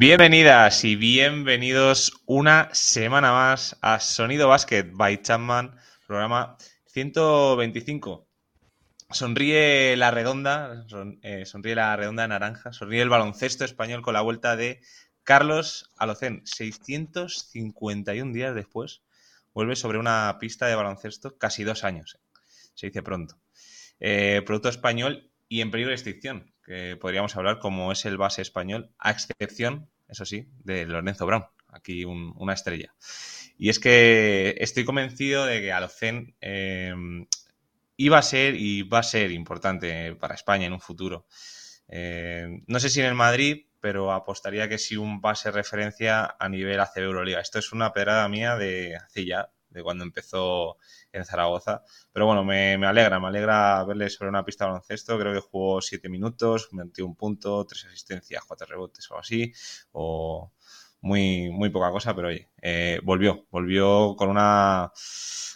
Bienvenidas y bienvenidos una semana más a Sonido Basket by Chapman, programa 125. Sonríe la redonda, eh, sonríe la redonda naranja, sonríe el baloncesto español con la vuelta de Carlos Alocén. 651 días después, vuelve sobre una pista de baloncesto casi dos años. Se dice pronto. Eh, producto español y en peligro de extinción, que podríamos hablar como es el base español, a excepción, eso sí, de Lorenzo Brown, aquí una estrella. Y es que estoy convencido de que Alocén iba a ser y va a ser importante para España en un futuro. Eh, no sé si en el Madrid, pero apostaría que sí un base referencia a nivel ACB Euroliga. Esto es una pedrada mía de hace de cuando empezó en Zaragoza. Pero bueno, me, alegra, me alegra verle sobre una pista de baloncesto. Creo que jugó siete minutos, metió un punto, tres asistencias, cuatro rebotes o algo así. O muy, muy poca cosa, pero oye, eh, volvió, volvió con una,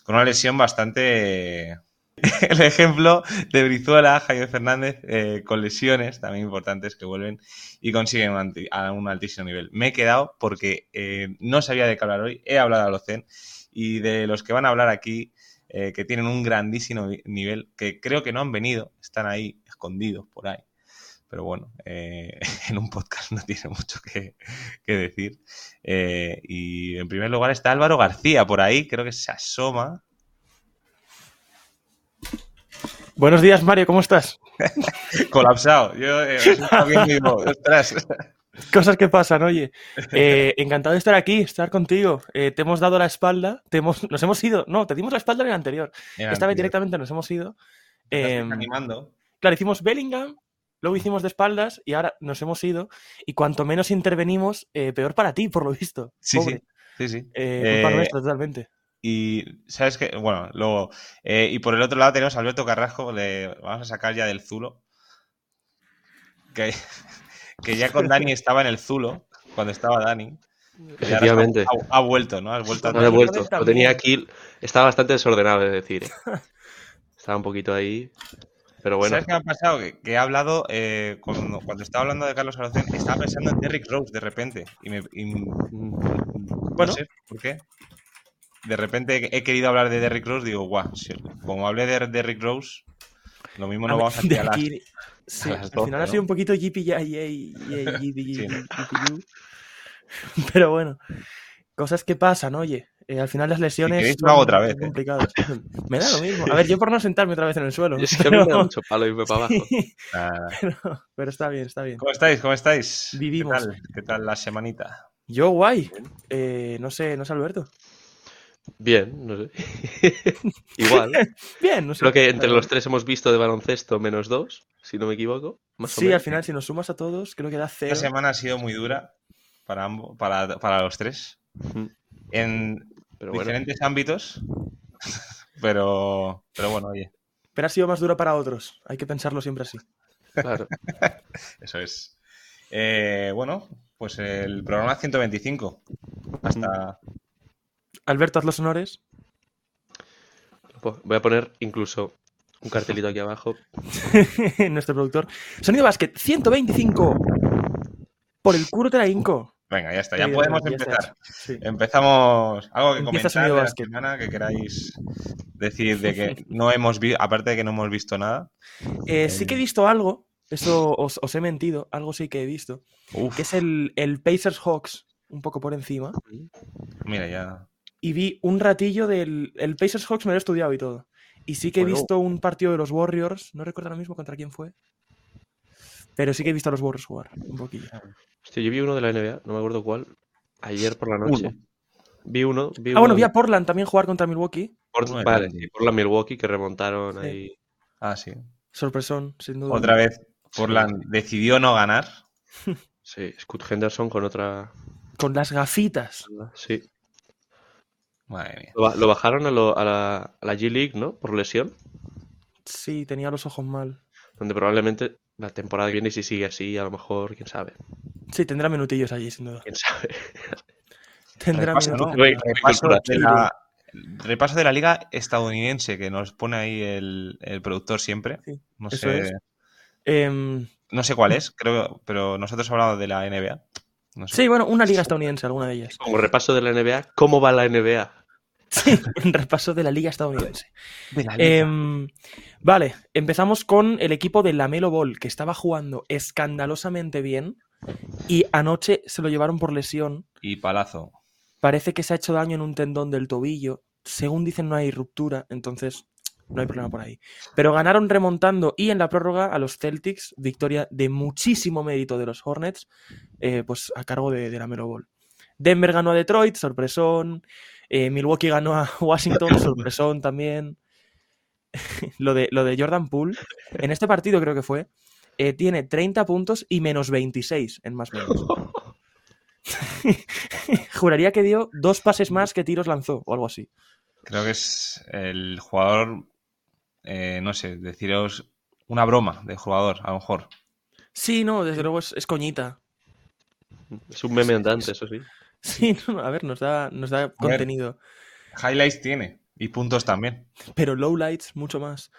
con una lesión bastante el ejemplo de Brizuela, Jaime Fernández, eh, con lesiones también importantes que vuelven y consiguen a un altísimo nivel. Me he quedado porque eh, no sabía de qué hablar hoy, he hablado a los CEN y de los que van a hablar aquí, eh, que tienen un grandísimo nivel, que creo que no han venido, están ahí escondidos por ahí. Pero bueno, en un podcast no tiene mucho que, que decir. y en primer lugar está Álvaro García por ahí, creo que se asoma Buenos días, Mario, ¿cómo estás? Colapsado. Yo eh, Cosas que pasan, oye. Eh, encantado de estar aquí, estar contigo. Eh, te hemos dado la espalda, te hemos, nos hemos ido. No, te dimos la espalda en el anterior. Esta vez directamente nos hemos ido. Em, animando. Claro, hicimos Bellingham, luego hicimos de espaldas y ahora nos hemos ido. Y cuanto menos intervenimos, peor para ti, por lo visto. Sí, sí. Sí, sí. culpa nuestra, totalmente. Y, ¿sabes qué? Bueno, luego. Eh, y por el otro lado tenemos a Alberto Carrasco, le vamos a sacar ya del Zulo. Que, que ya con Dani estaba en el Zulo, cuando estaba Dani. Efectivamente. Ha, vuelto, ¿no? Has vuelto a no, he vuelto. Lo tenía aquí. Estaba bastante desordenado, es decir. ¿eh? Estaba un poquito ahí. Pero bueno. ¿Sabes qué me ha pasado? Que, he hablado, eh, cuando, estaba hablando de Carlos Arocen, estaba pensando en Derrick Rose de repente. Y me. bueno. No sé por qué de repente he querido hablar de Derrick Rose, digo, guau, como hablé de Derrick Rose, lo mismo no vamos a las, sí, al final ha sido un poquito yippee Pero bueno, cosas que pasan, oye. Eh, al final las lesiones son otra vez, ¿eh? complicadas. me da lo mismo. A ver, yo por no sentarme otra vez en el suelo. Es que pero... me da mucho palo irme para abajo. pero, pero, está bien, está bien. ¿Cómo estáis? ¿Cómo estáis? Vivimos. ¿Qué tal, ¿Qué tal la semanita? Yo guay. Eh, no sé, no sé Alberto. Bien, no sé. Igual. Bien, no sé. Creo que entre los tres hemos visto de baloncesto menos dos, si no me equivoco. sí, al final, si nos sumas a todos, creo que da cero. Esta semana ha sido muy dura para, ambos, para, para los tres. En diferentes ámbitos. pero, pero bueno, oye. Pero ha sido más dura para otros. Hay que pensarlo siempre así. Claro. Eso es. Eh, bueno, pues el programa 125. Hasta, Alberto, haz los honores. Voy a poner incluso un cartelito aquí abajo. Nuestro productor. Sonido Basket 125. Por el culo de la Inco. Venga, ya está, ya podemos empezar. Empezamos. Algo que comentar de la semana que queráis decir de que no hemos visto, aparte de que no hemos visto nada. Eh, sí que he visto algo, eso os, he mentido, algo sí que he visto, que es el, el Pacers Hawks, un poco por encima. Mira, ya y vi un ratillo del el Pacers Hawks, me lo he estudiado y todo. Y sí que he visto un partido de los Warriors, no recuerdo ahora mismo contra quién fue. Pero sí que he visto a los Warriors jugar un poquillo. Hostia, yo vi uno de la NBA, no me acuerdo cuál, ayer por la noche. Vi uno. ah, bueno, vi a Portland también jugar contra Milwaukee. vale, sí, Portland Milwaukee que remontaron ahí. Ah, sí. Sorpresón, sin duda. Otra vez, Portland decidió no ganar. Sí, Scott Henderson con otra. Con las gafitas. Sí. Lo, bajaron a, la, G-League, ¿no? Por lesión. Sí, tenía los ojos mal. Donde probablemente la temporada que viene, si sigue así, a lo mejor, quién sabe. Sí, tendrá minutillos allí, sin duda. Quién sabe. tendrá minutillos. Repaso, de la, repaso de la liga estadounidense que nos pone ahí el, productor siempre. no sé. Em, no sé cuál es, creo, pero nosotros hablamos de la NBA. No sé. Sí, bueno, una liga estadounidense, alguna de ellas. Como repaso de la NBA, ¿cómo va la NBA? Sí, un repaso de la liga estadounidense. Em, vale, empezamos con el equipo de Lamelo Ball, que estaba jugando escandalosamente bien y anoche se lo llevaron por lesión. Y palazo. Parece que se ha hecho daño en un tendón del tobillo. Según dicen, no hay ruptura, entonces no hay problema por ahí. Pero ganaron remontando y en la prórroga a los Celtics, victoria de muchísimo mérito de los Hornets, eh, pues a cargo de, de la Melo Ball. Denver ganó a Detroit, sorpresón. Eh, Milwaukee ganó a Washington, sorpresón también. lo, de, lo de Jordan Poole, en este partido creo que fue, eh, tiene 30 puntos y menos 26 en más menos. Juraría que dio dos pases más que tiros lanzó o algo así. Creo que es el jugador, eh, no sé, deciros una broma de jugador, a lo mejor. Sí, no, desde luego es, es coñita. Es un meme andante, eso sí. Sí, no, a ver, nos da, nos da contenido. Highlights tiene y puntos también. Pero lowlights, mucho más.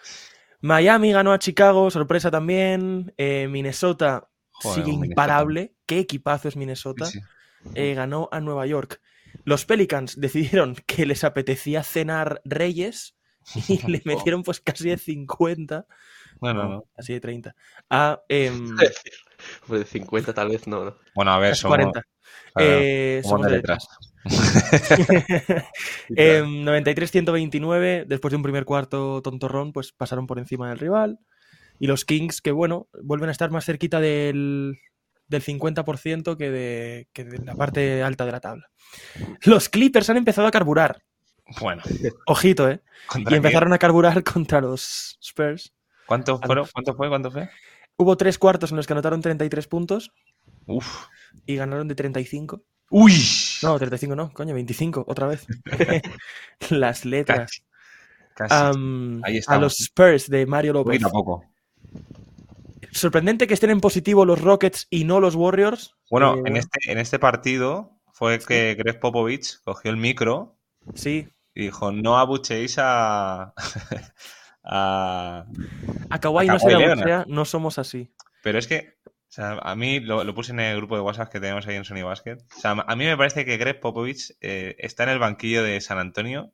Miami ganó a Chicago, sorpresa también. Eh, Minnesota Joder, sigue Minnesota. imparable. Qué equipazo es Minnesota. Sí, sí. Eh, ganó a Nueva York. Los Pelicans decidieron que les apetecía cenar Reyes y le metieron pues casi de 50, No, no, no. casi de 30, a Pues de 50 tal vez no, ¿no? Bueno, a ver, casi somos, 40. Eh, somos somos de de letras. Em, 93-129, después de un primer cuarto tontorrón, pues pasaron por encima del rival. Y los Kings, que bueno, vuelven a estar más cerquita del, del 50% que de, que de la parte alta de la tabla. Los Clippers han empezado a carburar. Bueno, Ojito, ¿eh? ¿contra Y empezaron a carburar contra los Spurs. ¿Cuánto, fueron? ¿Cuánto fue? ¿Cuánto fue? Hubo tres cuartos en los que anotaron 33 puntos Uf. y ganaron de 35. ¡Uy! No, 35 no, coño, 25, otra vez. Las letras. Casi. Casi. Ahí a los Spurs de Mario López. Poquito a poco. Sorprendente que estén en positivo los Rockets y no los Warriors. Bueno, Eh, en, este, en este partido fue que Greg Popovich cogió el micro Sí, y dijo, no abucheéis a... a... a Kawhi no se le abuchea, no somos así. Pero es que, o sea, a mí lo, lo puse en el grupo de WhatsApp que tenemos ahí en Sony Basket. O sea, a mí me parece que Greg Popovich eh, está en el banquillo de San Antonio,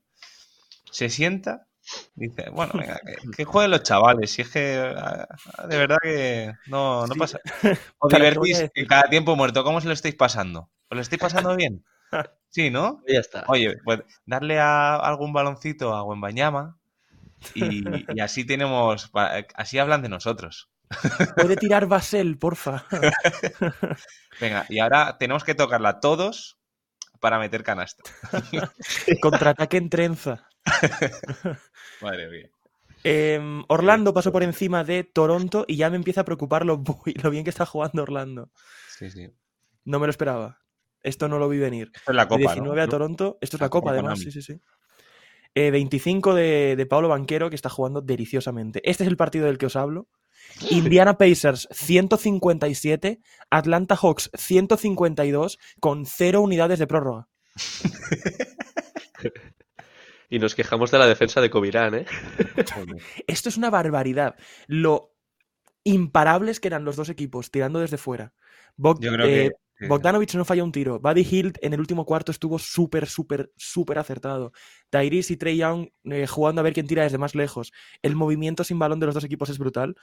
se sienta, dice, bueno, venga, que, que jueguen los chavales. Si es que ah, de verdad que no, no Sí. pasa. O ¿Para qué voy divertís en cada tiempo muerto. ¿Cómo se lo estáis pasando? ¿Os lo estáis pasando bien? Sí, ¿no? Ya está. Oye, pues darle a algún baloncito a Wembañama y, y así tenemos, así hablan de nosotros. Puede tirar Basel, porfa. Venga, y ahora tenemos que tocarla todos para meter canasta. Contraataque en trenza. Madre mía. Em, Orlando pasó por encima de Toronto y ya me empieza a preocupar lo, lo bien que está jugando Orlando. Sí, sí. No me lo esperaba. Esto no lo vi venir. Esto es la De copa, 19 a. Toronto. Esto es La la copa, Copa además. Sí, sí, sí. Eh, 25 de, de Pablo Banquero, que está jugando deliciosamente. Este es el partido del que os hablo. Indiana Pacers 157, Atlanta Hawks 152, con cero unidades de prórroga. Y nos quejamos de la defensa de Covirán, ¿eh? Esto es una barbaridad. Lo imparables que eran los dos equipos tirando desde fuera. Bog- Yo creo eh, que, que- Bogdanovich no falló un tiro. Buddy Hield en el último cuarto estuvo súper, súper, súper acertado. Tyrese y Trey Young eh, jugando a ver quién tira desde más lejos. El movimiento sin balón de los dos equipos es brutal.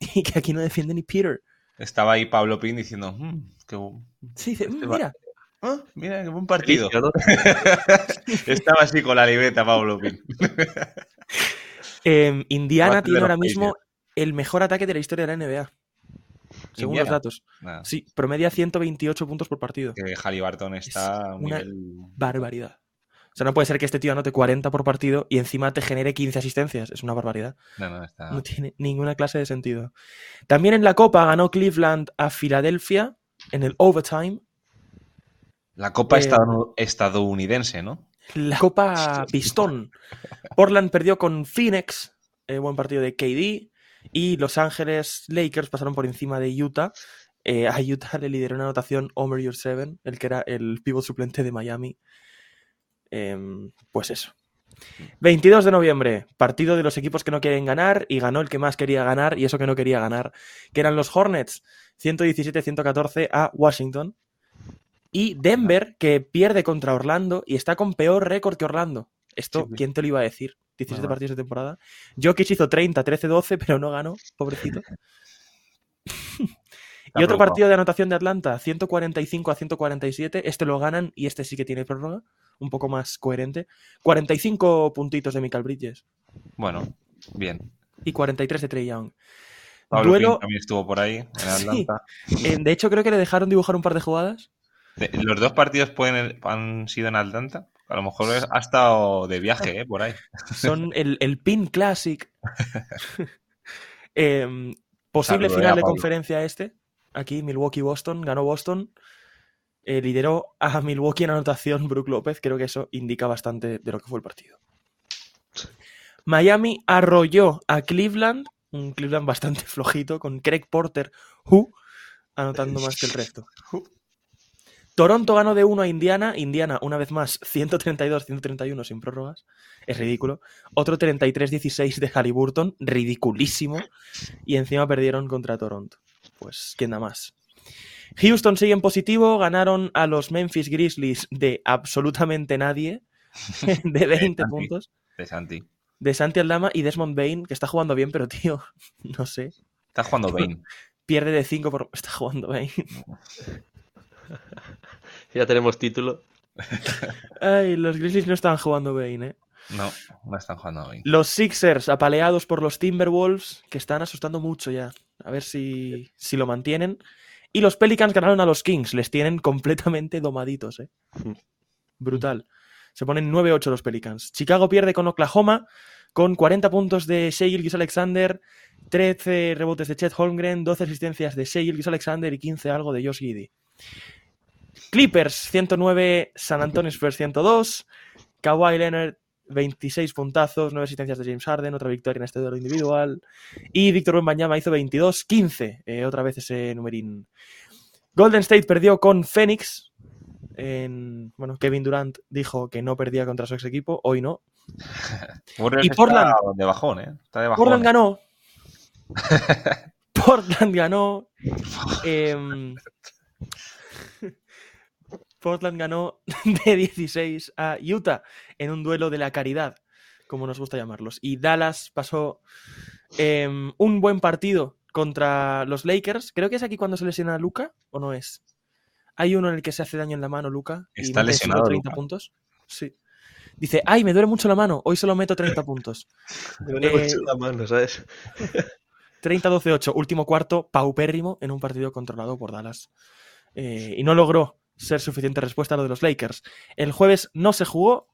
Y que aquí no defiende ni Peter. estaba ahí Pablo Pin diciendo, "Mm, qué Sí, dice, "Mm, Este mira, ah, mira, qué buen partido. Estaba así con la libreta Pablo Pin. eh, Indiana tiene ahora mismo el mejor ataque de la historia de la NBA. Según los datos. Nada, Sí, promedia 128 puntos por partido. que Halliburton está una- barbaridad. O sea, no puede ser que este tío anote 40 por partido y encima te genere 15 asistencias. Es una barbaridad. No, no, está... No tiene ninguna clase de sentido. También en la Copa ganó Cleveland a Filadelfia en el overtime. La copa Eh, estadou- estadounidense, ¿no? La Copa Pistón. Portland perdió con Phoenix. eh, buen partido de KD. Y Los Ángeles Lakers pasaron por encima de Utah. Eh, a Utah le lideró una anotación Homer Your Seven, el que era el pívot suplente de Miami. Em, pues eso. 22 de noviembre, partido de los equipos que no quieren ganar y ganó el que más quería ganar y eso que no quería ganar, que eran los Hornets, 117-114 a Washington. Y Denver, que pierde contra Orlando y está con peor récord que Orlando. Esto, Sí. ¿quién te lo iba a decir? 17 Normal. partidos de temporada. Jokic hizo 30, 13, 12, pero no ganó, pobrecito. y otro partido de anotación de Atlanta, 145 a 147. Este lo ganan y este sí que tiene prórroga, un poco más coherente. 45 puntitos de Michael Bridges Bueno, bien. y 43 de Trey Young. Pablo Duelo, también estuvo por ahí, en. Atlanta. de hecho creo que le dejaron dibujar un par de jugadas. Los dos partidos pueden, han sido en Atlanta. A lo mejor ha estado de viaje, ¿eh? Por ahí. Son el, el Pin Classic. Em, posible Saludo, eh, final a de conferencia este. Aquí, Milwaukee-Boston. Ganó Boston. Eh, lideró a Milwaukee en anotación Brook López. Creo que eso indica bastante de lo que fue el partido. Miami arrolló a Cleveland. Un Cleveland bastante flojito con Craig Porter, who, anotando más que el resto. Toronto ganó de 1 a Indiana. Indiana, una vez más, 132-131 sin prórrogas. Es ridículo. Otro 33-16 de Halliburton. Ridiculísimo. Y encima perdieron contra Toronto. Pues, ¿quién da más? Houston sigue en positivo. Ganaron a los Memphis Grizzlies de absolutamente nadie. De 20 Santi. puntos. De Santi. De Santi Aldama y Desmond Bain, que está jugando bien, pero tío, no sé. Está jugando Bane. Pierde de 5 por. Está jugando Bain. Ya tenemos título. Ay, los Grizzlies no estaban jugando Bain, eh. No, no están jugando Bane. Los Sixers apaleados por los Timberwolves, que están asustando mucho ya. A ver si, si lo mantienen. Y los Pelicans ganaron a los Kings. Les tienen completamente domaditos, ¿eh? Brutal. Se ponen 9-8 los Pelicans. Chicago pierde con Oklahoma con 40 puntos de Shea Gilgis Alexander, 13 rebotes de Chet Holmgren, 12 asistencias de Shea Gilgis Alexander y 15 algo de Josh Giddy. Clippers 109, San Antonio Spurs 102, Kawhi Leonard 26 puntazos, 9 asistencias de James Harden, otra victoria en este duelo individual. Y Víctor Wembanyama hizo 22, 15, eh, otra vez ese numerín. Golden State perdió con Phoenix. En, bueno, Kevin Durant dijo que no perdía contra su ex equipo, hoy no. Y Portland. Está de bajón, ¿eh? Está de bajón. Portland ¿eh? ganó. Portland ganó. em, Portland ganó de 16 a Utah en un duelo de la caridad, como nos gusta llamarlos. Y Dallas pasó em, un buen partido contra los Lakers. Creo que es aquí cuando se lesiona a Luca, ¿o no es? Hay uno en el que se hace daño en la mano, Luca. Está lesionado, 30 Luka. puntos. Sí. Dice, ay, me duele mucho la mano, hoy solo meto 30 puntos. Me duele Eh, mucho la mano, ¿sabes? 30-12-8, último cuarto, paupérrimo en un partido controlado por Dallas. Eh, y no logró ser suficiente respuesta a lo de los Lakers. El jueves no se jugó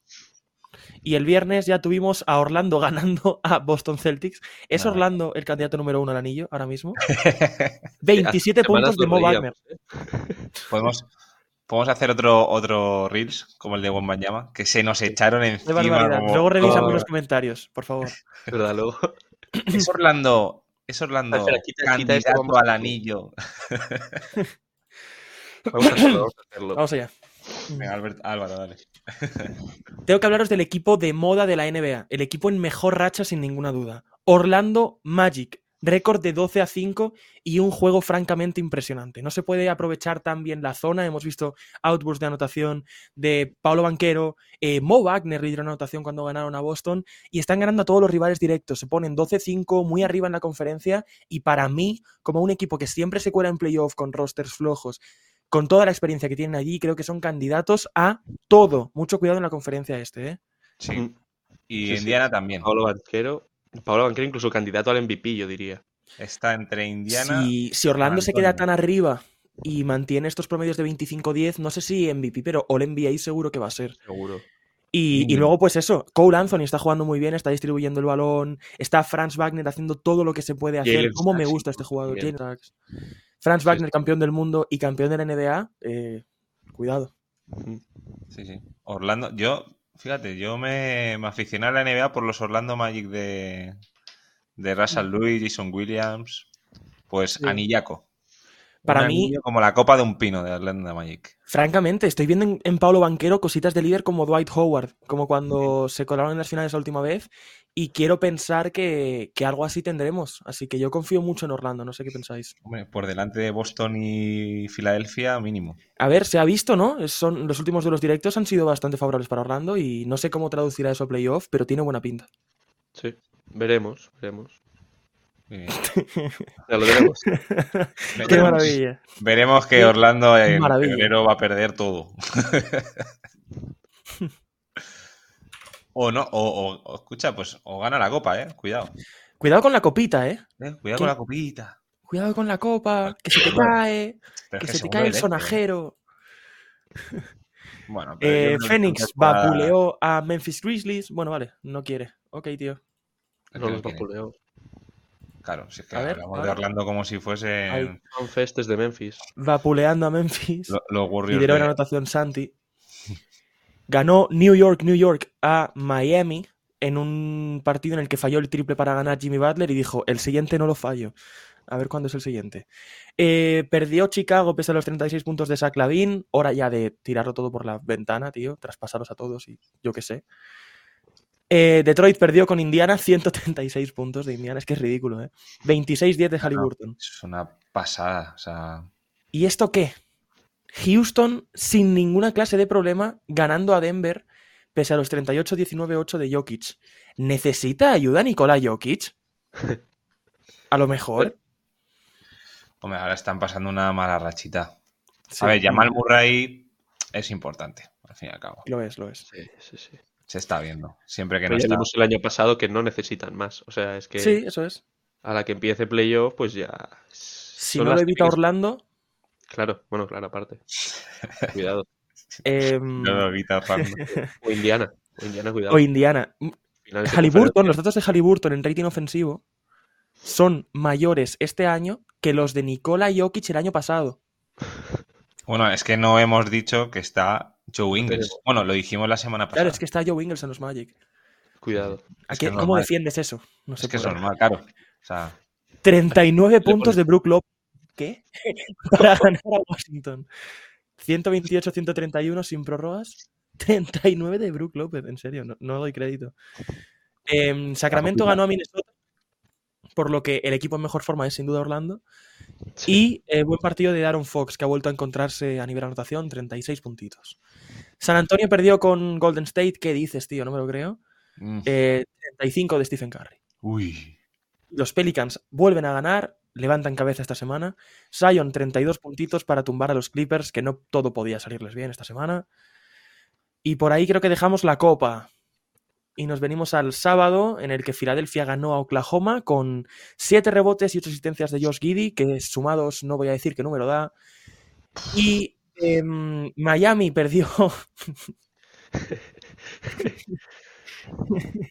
y el viernes ya tuvimos a Orlando ganando a Boston Celtics. ¿Es. Orlando el candidato número uno al anillo ahora mismo? 27 Semanas puntos de Mo Wagner. Podemos, podemos hacer otro, otro Reels, como el de Wembanyama, que se nos echaron encima. barbaridad. como- Luego revisamos como- los comentarios, por favor. ¿Verdad? Luego. Es Orlando, es Orlando Ah, espera, quita- candidato al anillo. Vamos a hacerlo. Vamos a hacerlo. Vamos allá. Venga, Albert- Álvaro, dale. Tengo que hablaros del equipo de moda de la NBA, el equipo en mejor racha sin ninguna duda. Orlando Magic, récord de 12 a 5 y un juego francamente impresionante. No se puede aprovechar tan bien la zona, hemos visto outbursts de anotación de Paulo Banquero, eh, Mo Wagner lideró anotación cuando ganaron a Boston y están ganando a todos los rivales directos, se ponen 12-5 muy arriba en la conferencia y para mí, como un equipo que siempre se cuela en playoff con rosters flojos, con toda la experiencia que tienen allí, creo que son candidatos a todo. Mucho cuidado en la conferencia este, ¿eh? Sí. Mm. Y Sí, sí. Indiana también. Pablo Banquero. Pablo Banquero incluso candidato al MVP, yo diría. Está entre Indiana. Si, si Orlando se queda tan arriba y mantiene estos promedios de 25-10, no sé si MVP, pero All NBA seguro que va a ser. Seguro. Y, y Mm. luego, pues eso, Cole Anthony está jugando muy bien, está distribuyendo el balón, está Franz Wagner haciendo todo lo que se puede hacer. ¿Cómo me gusta este jugador? Franz Wagner, sí. campeón del mundo y campeón de la NBA, eh, cuidado. Sí, sí. Orlando, yo, fíjate, yo me, me aficioné a la NBA por los Orlando Magic de, de Russell Lewis, Jason Williams, pues Sí. Anillaco. Para Un mí, como la copa de un pino de Orlando Magic. francamente, estoy viendo en, en Paulo Banquero cositas de líder como Dwight Howard, como cuando se colaron en las finales la última vez, y quiero pensar que, que algo así tendremos. Así que yo confío mucho en Orlando, no sé qué pensáis. Hombre, por delante de Boston y Filadelfia, mínimo. A ver, se ha visto, ¿no? Son, los últimos duelos directos han sido bastante favorables para Orlando y no sé cómo traducirá eso a playoff, pero tiene buena pinta. Sí, veremos, veremos. Eh, Ya lo tenemos. ¡Qué veremos- maravilla! Veremos que Orlando en maravilla. febrero va a perder todo. o no, o, o- o, escucha, pues o gana la copa, eh. Cuidado. Cuidado con la copita, ¿eh? Eh, Cuidado ¿Qué? con la copita. Cuidado con la copa, que se te cae, que es se te cae el sonajero. Bueno, pero Eh, para- vapuleó a Memphis Grizzlies. Bueno, vale, no quiere. Ok, tío. No los vapuleo. Claro, si es que A hablamos de Orlando como si fuese es de Memphis. Vapuleando a Memphis. lo- los Warriors. Lideró en de- anotación Santi. Ganó New York, New York a Miami en un partido en el que falló el triple para ganar Jimmy Butler y dijo, el siguiente no lo fallo. A ver cuándo es el siguiente. Eh, perdió Chicago pese a los 36 puntos de Zach Lavin. Hora ya de tirarlo todo por la ventana, tío. Traspasaros a todos y yo qué sé. Eh, Detroit perdió con Indiana 136 puntos de Indiana. Es que es ridículo, ¿eh? 26-10 de Halliburton. Es una pasada. O sea, ¿Y esto qué? Houston sin ninguna clase de problema ganando a Denver pese a los 38-19-8 de Jokic. ¿Necesita ayuda Nikola Jokic? A lo mejor. hombre, ahora están pasando una mala rachita. Sí, A ver, Jamal Murray es importante, al fin y al cabo. Lo es, lo es. Sí, sí, sí. Se está viendo. Siempre que no Pero ya está. vimos el año pasado que no necesitan más. O sea, es que Sí, eso es. a la que empiece playoff, pues ya. Si no lo evita Orlando, Claro, bueno, claro, aparte. Cuidado. em, No. O Indiana. O Indiana, cuidado. o Indiana. Halliburton, los datos de Halliburton en rating ofensivo son mayores este año que los de Nikola Jokic el año pasado. Bueno, es que no hemos dicho que está Joe Ingles. Pero- Bueno, lo dijimos la semana pasada. Claro, es que está Joe Ingles en los Magic. Cuidado. ¿A Es qué- que es ¿Cómo normal. defiendes eso? No Es se que es normal, claro. O sea, 39 puntos pones- de Brook Lopez. ¿Qué? Para ganar a Washington. 128-131 sin prórrogas. 39 de Brook López, en serio, no, no doy crédito. Em, Sacramento ganó a Minnesota, por lo que el equipo en mejor forma es sin duda Orlando. Y eh, buen partido de Aaron Fox, que ha vuelto a encontrarse a nivel anotación, 36 puntitos. San Antonio perdió con Golden State. ¿Qué dices, tío? No me lo creo. mm, Eh, 35 de Stephen Curry. uy. Los Pelicans vuelven a ganar, levantan cabeza esta semana. Zion, 32 puntitos para tumbar a los Clippers, que no todo podía salirles bien esta semana. Y por ahí creo que dejamos la copa. Y nos venimos al sábado, en el que Filadelfia ganó a Oklahoma con 7 rebotes y 8 asistencias de Josh Giddy, que sumados no voy a decir qué número da. Y em, Miami perdió.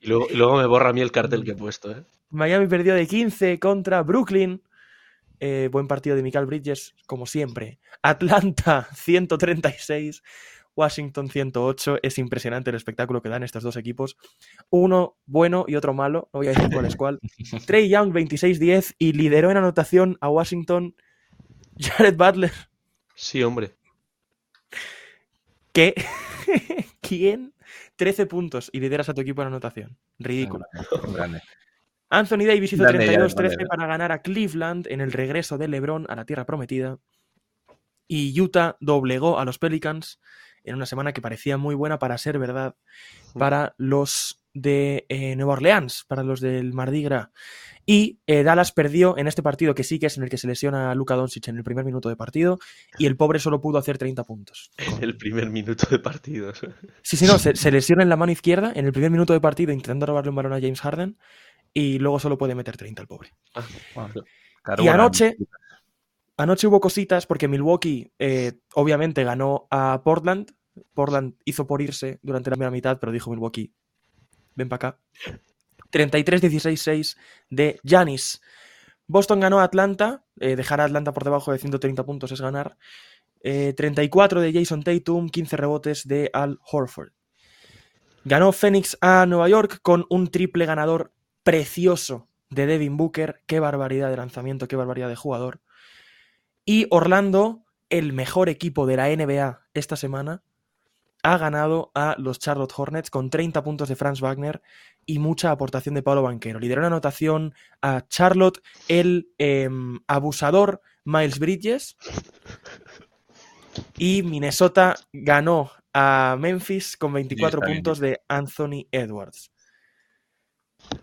Y luego, y luego me borra a mí el cartel que he puesto, ¿eh? Miami perdió de 15 contra Brooklyn. Eh, buen partido de Michael Bridges, como siempre. Atlanta 136, Washington 108. Es impresionante el espectáculo que dan estos dos equipos. Uno bueno y otro malo. No voy a decir cuál es cuál. Trey Young 26-10 y lideró en anotación a Washington Jared Butler. Sí, hombre. ¿Qué? ¿Quién? 13 puntos y lideras a tu equipo en anotación. Ridículo. Grande. Anthony Davis hizo Grande, ya, 32-13 grande. para ganar a Cleveland en el regreso de LeBron a la tierra prometida. Y Utah doblegó a los Pelicans en una semana que parecía muy buena para ser verdad para los de eh, Nueva Orleans, para los del Mardi Gras. Y eh, Dallas perdió en este partido que sí que es en el que se lesiona a Luka Doncic en el primer minuto de partido y el pobre solo pudo hacer 30 puntos. En el primer minuto de partidos. Sí, sí, no, se, se lesiona en la mano izquierda en el primer minuto de partido intentando robarle un balón a James Harden y luego solo puede meter 30 el pobre. Ah, Bueno, Y anoche, anoche hubo cositas porque Milwaukee eh, obviamente ganó a Portland. Portland hizo por irse durante la primera mitad, pero dijo Milwaukee, ven para acá. 33-16-6 de Giannis. Boston ganó a Atlanta. eh, dejar a Atlanta por debajo de 130 puntos es ganar. Eh, 34 de Jason Tatum, 15 rebotes de Al Horford. Ganó Phoenix a Nueva York con un triple ganador precioso de Devin Booker. Qué barbaridad de lanzamiento, qué barbaridad de jugador. Y Orlando, el mejor equipo de la NBA esta semana, ha ganado a los Charlotte Hornets con 30 puntos de Franz Wagner y mucha aportación de Pablo Banquero. Lideró la anotación a Charlotte el eh, abusador Miles Bridges y Minnesota ganó a Memphis con 24 bien. puntos de Anthony Edwards.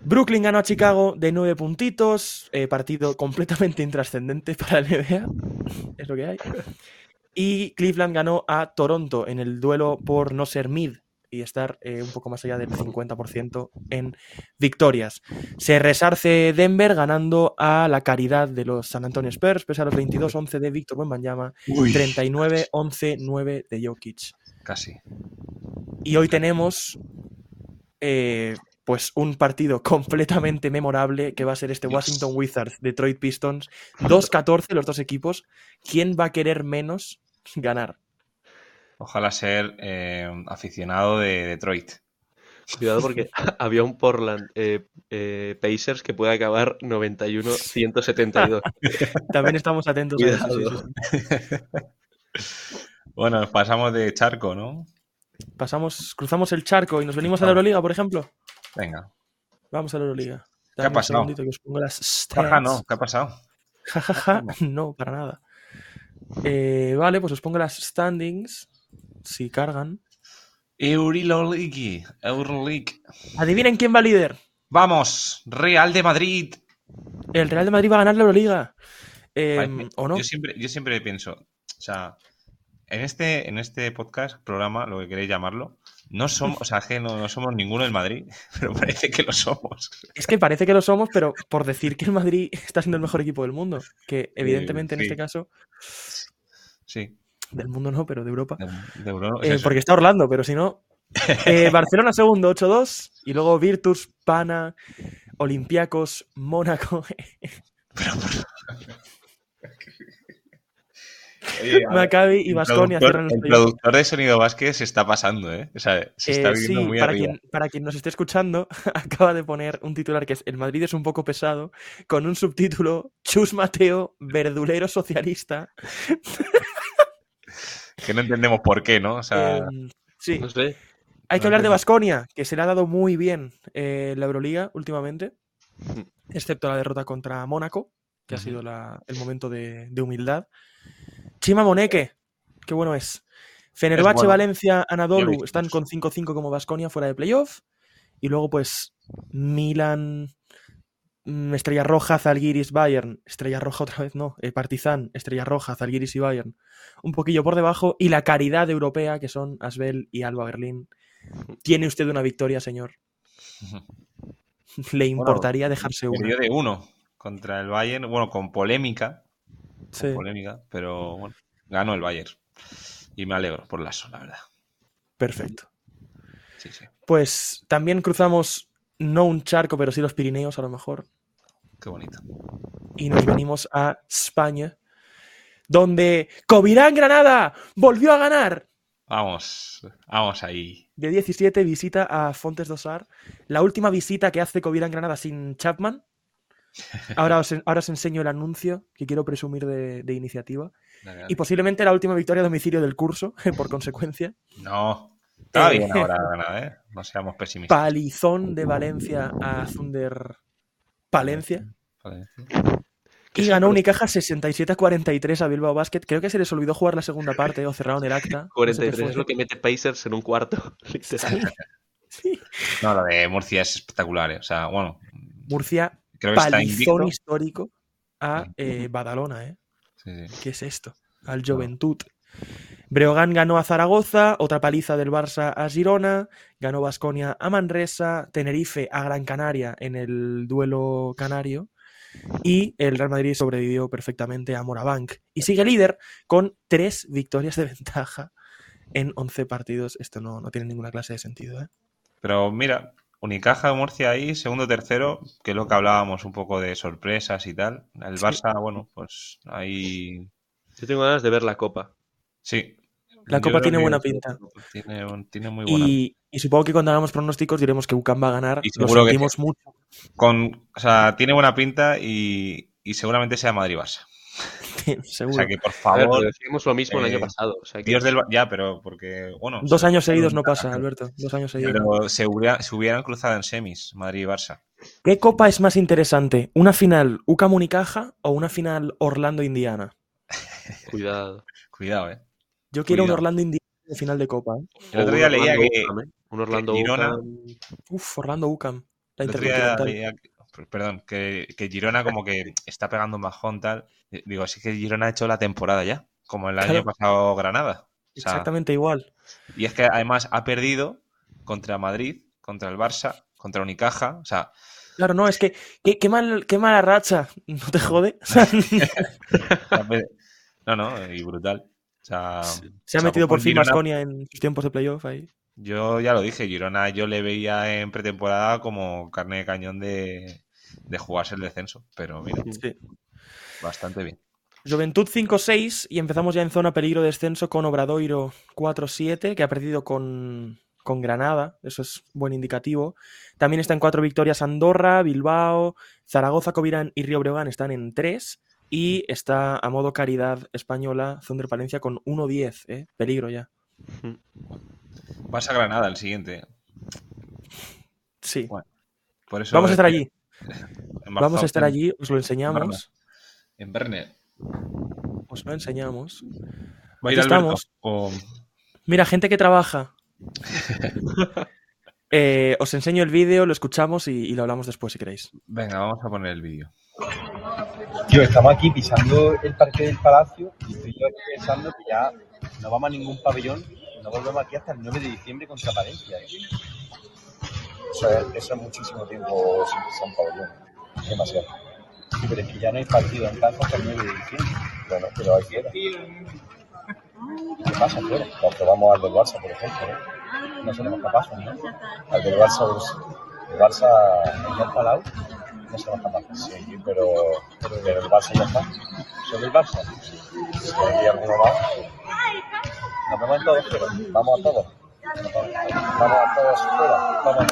Brooklyn ganó a Chicago de 9 puntitos, eh, partido completamente intrascendente para la NBA, es lo que hay. Y Cleveland ganó a Toronto en el duelo por no ser mid y estar eh, un poco más allá del 50% en victorias. Se resarce Denver ganando a la caridad de los San Antonio Spurs, pese a los 22-11 de Víctor Wembanyama, Uy, 39-11-9 de Jokic. casi. Y hoy tenemos eh, pues un partido completamente memorable que va a ser este Dios. Washington Wizards, Detroit Pistons, 2-14 los dos equipos. ¿Quién va a querer menos ganar? Ojalá ser eh, aficionado de Detroit. Cuidado porque había un Portland eh, eh, Pacers que puede acabar 91-172. También estamos atentos a eso. sí, Cuidado. sí, sí. Bueno, pasamos de charco, ¿no? Pasamos, cruzamos el charco y nos venimos a la. Euroliga, por ejemplo. Venga. Vamos a la Euroliga. ¿Qué ha pasado? que os pongo las Jaja, no, ¿qué ha pasado? Ja, ja, ja, no, para nada. Eh, vale, pues os pongo las standings. Si cargan. Euroligi, Euroleague. Adivinen quién va líder. Vamos, Real de Madrid. El Real de Madrid va a ganar la Euroliga. Eh, Parece- ¿O no? Yo siempre, yo siempre pienso, o sea, en este, en este podcast, programa, lo que queréis llamarlo, no somos, o sea, que no, no somos ninguno del Madrid, pero parece que lo somos. Es que parece que lo somos, pero por decir que el Madrid está siendo el mejor equipo del mundo. Que evidentemente en sí. este caso, Sí, del mundo no, pero de Europa. de, de Euro- es Eh, porque está Orlando, pero si no. Eh, Barcelona segundo, 8-2. Y luego Virtus, Pana, Olympiacos, Mónaco, Oye, a Maccabi y cierran los El productor de Sonido Vázquez se está pasando, ¿eh? O sea, se está Eh, viendo sí, muy para arriba. quien, para quien nos esté escuchando, acaba de poner un titular que es El Madrid es un poco pesado, con un subtítulo Chus Mateo, verdulero socialista. Que no entendemos por qué, ¿no? O sea, Em, sí, No sé. hay que hablar de. Basconia, que se le ha dado muy bien eh, la Euroliga últimamente, excepto la derrota contra Mónaco, que ha sido la- el momento de, de humildad. Chima Moneque, qué bueno es. Fenerbahce, bueno. Valencia, Anadolu están con 5-5 como Basconia fuera de playoff. Y luego, pues, Milan, mm, Estrella Roja, Zalgiris, Bayern. Estrella Roja otra vez no. eh, Partizan, Estrella Roja, Zalgiris y Bayern. Un poquillo por debajo. Y la caridad europea, que son Asbel y Alba Berlín. ¿Tiene usted una victoria, señor? ¿Le importaría dejarse una? perdió de uno contra el Bayern, bueno, con polémica, Sí. polémica, pero bueno, ganó el Bayern. Y me alegro por la la verdad. Perfecto. Sí, sí. Pues también cruzamos no un charco, pero sí los Pirineos a lo mejor. Qué bonito. Y nos venimos a España, donde Covirán Granada volvió a ganar. Vamos, vamos ahí. De 17 visita a Fontes Dosar. La última visita que hace Covirán Granada sin Chapman. Ahora os, ahora os enseño el anuncio que quiero presumir de, de iniciativa. Y posiblemente la última victoria a domicilio del curso, por consecuencia. No, está Eh, bien ahora ¿eh? No seamos pesimistas. Palizón de Valencia a Thunder Palencia. Que Y ganó Unicaja 67 a 43 a Bilbao Basket. Creo que se les olvidó jugar la segunda parte o cerraron el acta. No sé 43 es lo que mete Pacers en un cuarto. Sí. No, lo de Murcia es espectacular, ¿eh? O sea, bueno, Murcia, creo que está invicto. histórico a eh, Badalona, ¿eh? Sí, sí. ¿Qué es esto? Al Juventud. Breogán ganó a Zaragoza, otra paliza del Barça a Girona, ganó Basconia a Manresa, Tenerife a Gran Canaria en el duelo canario y el Real Madrid sobrevivió perfectamente a Morabanc y sigue líder con tres victorias de ventaja en 11 partidos. Esto no, no tiene ninguna clase de sentido. ¿eh? Pero mira, Unicaja, Murcia ahí, segundo, tercero, que es lo que hablábamos un poco de sorpresas y tal. El Sí. Barça, bueno, pues ahí Yo tengo ganas de ver la copa. sí. La Copa tiene buena pinta. Tiene, tiene muy buena Y, y supongo que cuando hagamos pronósticos diremos que UCAM va a ganar. Y Lo que mucho. Con, o sea, tiene buena pinta y, y seguramente sea Madrid-Barça. O Seguro. sea que, por ver, favor, lo mismo el año eh, pasado. o sea que- Dios del... Ya, pero porque... Bueno, Dos años seguidos no pasa, Alberto. Dos años seguidos. Pero se, hubiera- se hubieran cruzado en semis, Madrid y Barça. ¿Qué copa es más interesante? ¿Una final UCAM Unicaja o una final Orlando-Indiana? Cuidado. Cuidado, ¿eh? Yo quiero un Cuidado. Orlando-Indiana de final de copa. ¿eh? El otro O día leía Orlando que... UCAM, ¿eh? Un Orlando Girona- UCAM. Uf, Orlando-UCAM. La El otro día intercontinental. leía que- Perdón, que, que Girona como que está pegando un bajón tal. Digo, sí que Girona ha hecho la temporada ya, como el año pasado Granada. O sea, Exactamente igual. Y es que además ha perdido contra Madrid, contra el Barça, contra Unicaja. O sea, Claro, no, es que qué, qué mal, qué mala racha. ¿No te jode? No, no, y brutal. O sea, se ha metido por fin. Masconia en sus tiempos de playoff ahí. Yo ya lo dije, Girona yo le veía en pretemporada como carne de cañón de, de jugarse el descenso. Pero mira, Sí. bastante bien. Juventud 5-6 y empezamos ya en zona peligro de descenso con Obradoiro 4-7, que ha perdido con, con Granada, eso es buen indicativo. También están cuatro victorias Andorra, Bilbao, Zaragoza, Covirán y Río Breogán están en 3 y está a modo caridad española Zunder Palencia con 1-10, ¿eh? peligro ya. Barça Granada el siguiente. Sí. Bueno, Por eso Vamos a estar allí, vamos a estar allí, os lo enseñamos, En Berner. os lo enseñamos. ¿Va a ir estamos. O- Mira, gente que trabaja. Eh, os enseño el vídeo, lo escuchamos y, y lo hablamos después si queréis. Venga, vamos a poner el vídeo. Tío, estamos aquí pisando el parque del palacio y estoy yo aquí pensando que ya no vamos a ningún pabellón, no volvemos aquí hasta el 9 de diciembre contra Palencia. ¿eh? Eso, es, es muchísimo tiempo sin un pabellón, demasiado. Sí, pero es que ya no hay partido en casa hasta el 9 de diciembre. Bueno, pero hay fiera. ¿Qué pasa fuera? Cuando vamos al del Barça, por ejemplo, ¿no? No seremos capaces, ¿no? Al del Barça, pues, el Barça, el del Palau, no seremos capaces. Sí, pero, pero el Barça ya está. ¿Soy el Barça? Si hay alguno más. Nos vemos en todos, pero vamos a todos. Vamos a todos fuera. Vamos.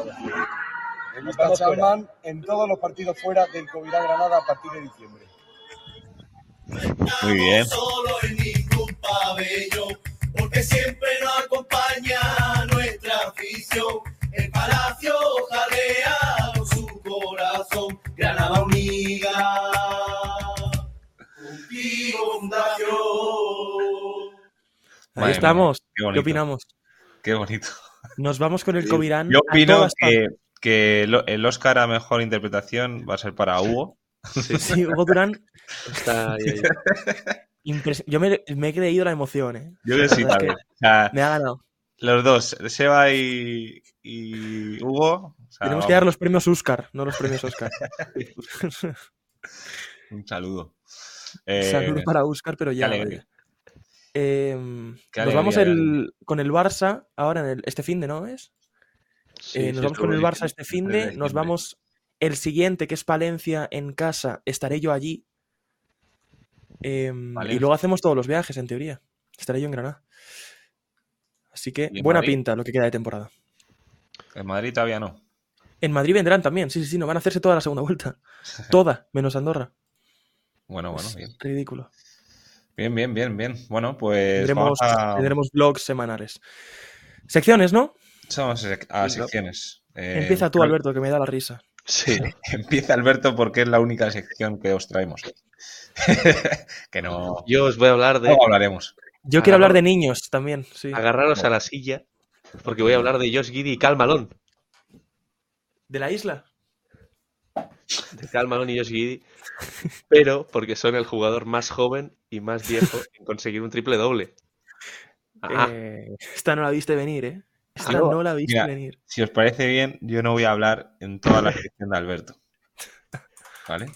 Está Chapman en todos los partidos fuera del Covirán Granada a partir de diciembre. Muy bien. solo en ningún pabellón, porque siempre nos acompaña nuestra afición. El palacio jalea con su corazón, Granada unida, contigo fundación. Ahí Madre estamos. mía, qué ¿Qué, opinamos? Qué bonito. Nos vamos con el Covirán. Yo a opino todas que, que el, el Oscar a mejor interpretación va a ser para Hugo. Sí, Hugo Durán. está ahí, ahí. impres- Yo me, me he creído la emoción, ¿eh? Yo creo que sí, también. O sea, Me ha ganado. los dos, Seba y, y Hugo. o sea, Tenemos que dar los premios Oscar, no los premios Oscar. Un saludo. Eh, Saludos para Oscar, pero ya. Eh, nos vamos el- con el Barça ahora en el, este fin de, ¿no es? Sí, Eh, sí, nos vamos con el bien. Barça este fin 3 de nos vamos el siguiente, que es Palencia en casa, estaré yo allí. Em, y luego hacemos todos los viajes, en teoría. Estaré yo en Granada. Así que ¿Y en buena Madrid? pinta lo que queda de temporada. En Madrid todavía no. En Madrid vendrán también, sí, sí, sí, no van a hacerse toda la segunda vuelta. Toda, menos Andorra. Bueno, bueno, Es bien. Ridículo. Bien, bien, bien, bien. Bueno, pues Tendremos, vamos a, tendremos vlogs semanales. Secciones, ¿no? Vamos a ¿no? secciones. Eh, Empieza tú, Alberto, que me da la risa. Sí, Empieza Alberto porque es la única sección que os traemos. que no, yo os voy a hablar de luego hablaremos. Yo quiero hablar de niños también, sí. agarraros a la silla, porque voy a hablar de Josh Giddy y Cal Malone. ¿De la isla? De Cal Malone y Josh Giddy, pero porque son el jugador más joven y más viejo en conseguir un triple doble. Ah, Eh, esta no la viste venir, ¿eh? Esta no la viste mira, venir. Si os parece bien, yo no voy a hablar en toda la sección de Alberto. ¿Vale?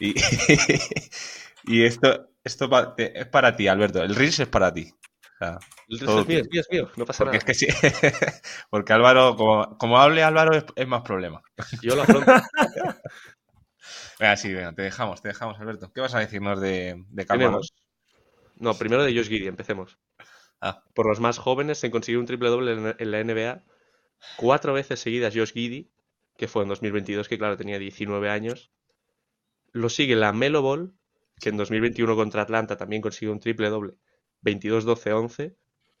Y, y esto, esto pa- te- es para ti, Alberto. El Reels es para ti. O sea, el resto es mío, es mío, es mío, no pasa porque nada. es que sí. porque Álvaro, como, como hable Álvaro, es, es más problema. Yo lo afronto. Venga, sí, venga, te dejamos, te dejamos, Alberto. ¿Qué vas a decirnos de, de. No, primero de Josh Giddy, empecemos. Ah. Por los más jóvenes, en conseguir un triple doble en, en la NBA. Cuatro veces seguidas Josh Giddy, que fue en 2022, que claro, tenía 19 años. Lo sigue la Melo Ball, que en 2021 contra Atlanta también consiguió un triple doble, 22-12-11.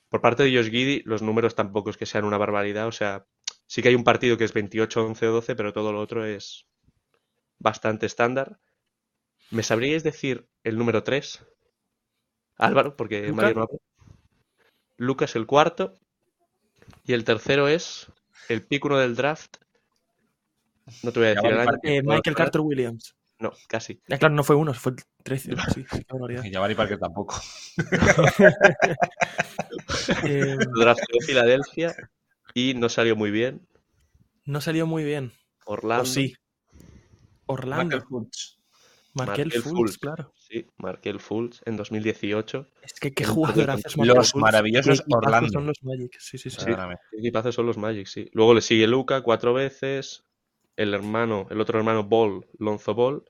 Por parte de Josh Giddy, los números tampoco es que sean una barbaridad, o sea, sí que hay un partido que es 28-11-12, pero todo lo otro es bastante estándar. ¿Me sabríais decir el número 3? Álvaro, porque. Mario no habla. Lucas el cuarto. Y el tercero es el pick uno del draft. No te voy a decir el año. Eh, Michael Carter Williams. No, casi. Ya, claro, no fue uno, fue el 13. Sí. Y Jabari Parker tampoco. Eh, drafteó Filadelfia y no salió muy bien. no salió muy bien. Orlando. O sí. Orlando. Markel Markel Fultz, Fultz. claro. Sí, Markel Fultz en 2018. Es que qué jugador haces Los maravillosos Orlando. son los Magic. Sí, sí, sí. Qué equipazo son los Magic, sí. Luego le sigue Luca cuatro veces. El hermano, el otro hermano Ball, Lonzo Ball.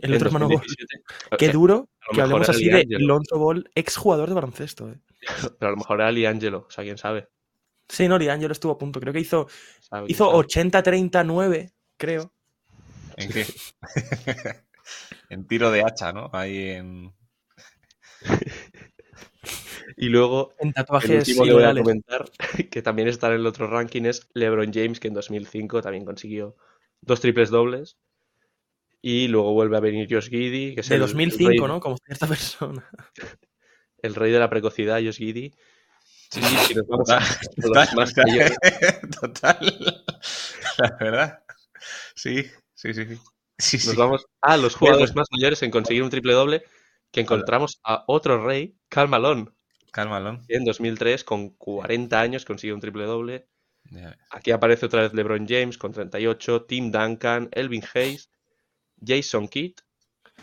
El otro hermano Ball. 2017. Qué Eh, duro a lo que mejor hablemos así de. Lonzo Ball, ex jugador de baloncesto. eh. Pero a lo mejor era Liangelo, o sea, quién sabe. Sí, no, Liangelo estuvo a punto. Creo que hizo, Sabe, hizo sabe. 80-39, creo. ¿En qué? en tiro de hacha, ¿no? Ahí en. Y luego, En el tatuajes último que voy a comentar, que también está en el otro ranking, es LeBron James, que en 2005 también consiguió dos triples dobles. Y luego vuelve a venir Josh Giddy, que es De el, el 2005, rey, ¿no? Como cierta persona. el rey de la precocidad, Josh Giddy. Sí, Y nos vamos a Total, más total. La verdad. Sí, sí, sí. sí. Sí, sí. Nos vamos a los jugadores más mayores en conseguir un triple doble, que encontramos a otro rey, Cálmalo. que en 2003 con 40 años consiguió un triple doble. Aquí aparece otra vez LeBron James con 38, Tim Duncan, Elvin Hayes, Jason Kidd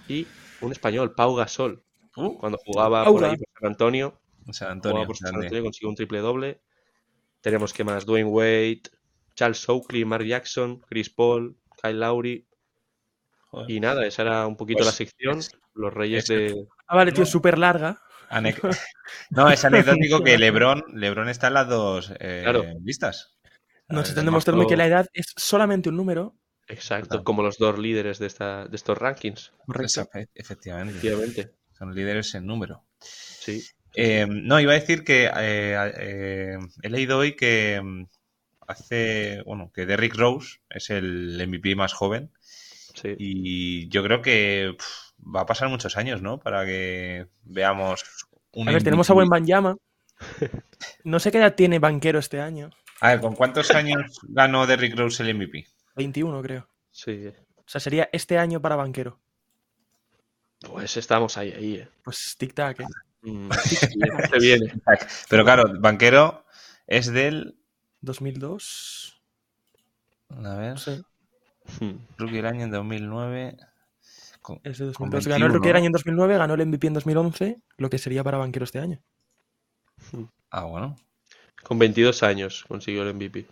y un español, Pau Gasol, Uh, cuando jugaba por ahí por San Antonio, San jugaba Antonio. por San grande. Antonio, consiguió un triple doble. Tenemos que más, Dwayne Wade, Charles Oakley, Mark Jackson, Chris Paul, Kyle Lowry Joder. y nada, esa era un poquito Pues, la sección, es- los reyes es- de... Ah, vale, tío, súper larga. Ane- No, es anecdótico que Lebron, Lebron está en las dos eh, Claro. listas. Nos Eh, están demostrando que la edad es solamente un número. Exacto, Total. como los dos líderes de, esta, de estos rankings, Correcto. Efe- Efectivamente. efectivamente. Son líderes en número. Sí. Eh, no, iba a decir que eh, eh, he leído hoy que mm, hace, bueno, que Derrick Rose es el MVP más joven Sí. y yo creo que va a pasar muchos años, ¿no? Para que veamos un A ver, tenemos a buen Banyama. No sé qué edad tiene Banquero este año. A ver, ¿con cuántos años ganó Derrick Rose el MVP? 21, creo. Sí. O sea, sería este año para Banquero. Pues estamos ahí, ahí. eh. Pues tic-tac, ¿eh? Mm, se viene. Pero claro, Banquero es del... 2002. A ver, No sé, Mm. rookie del año en 2009. Con- es de Con 2002. Ganó el 21, Rookie del año en 2009, ganó el MVP en 2011, lo que sería para Banquero este año. Ah, bueno. Con 22 años consiguió el MVP.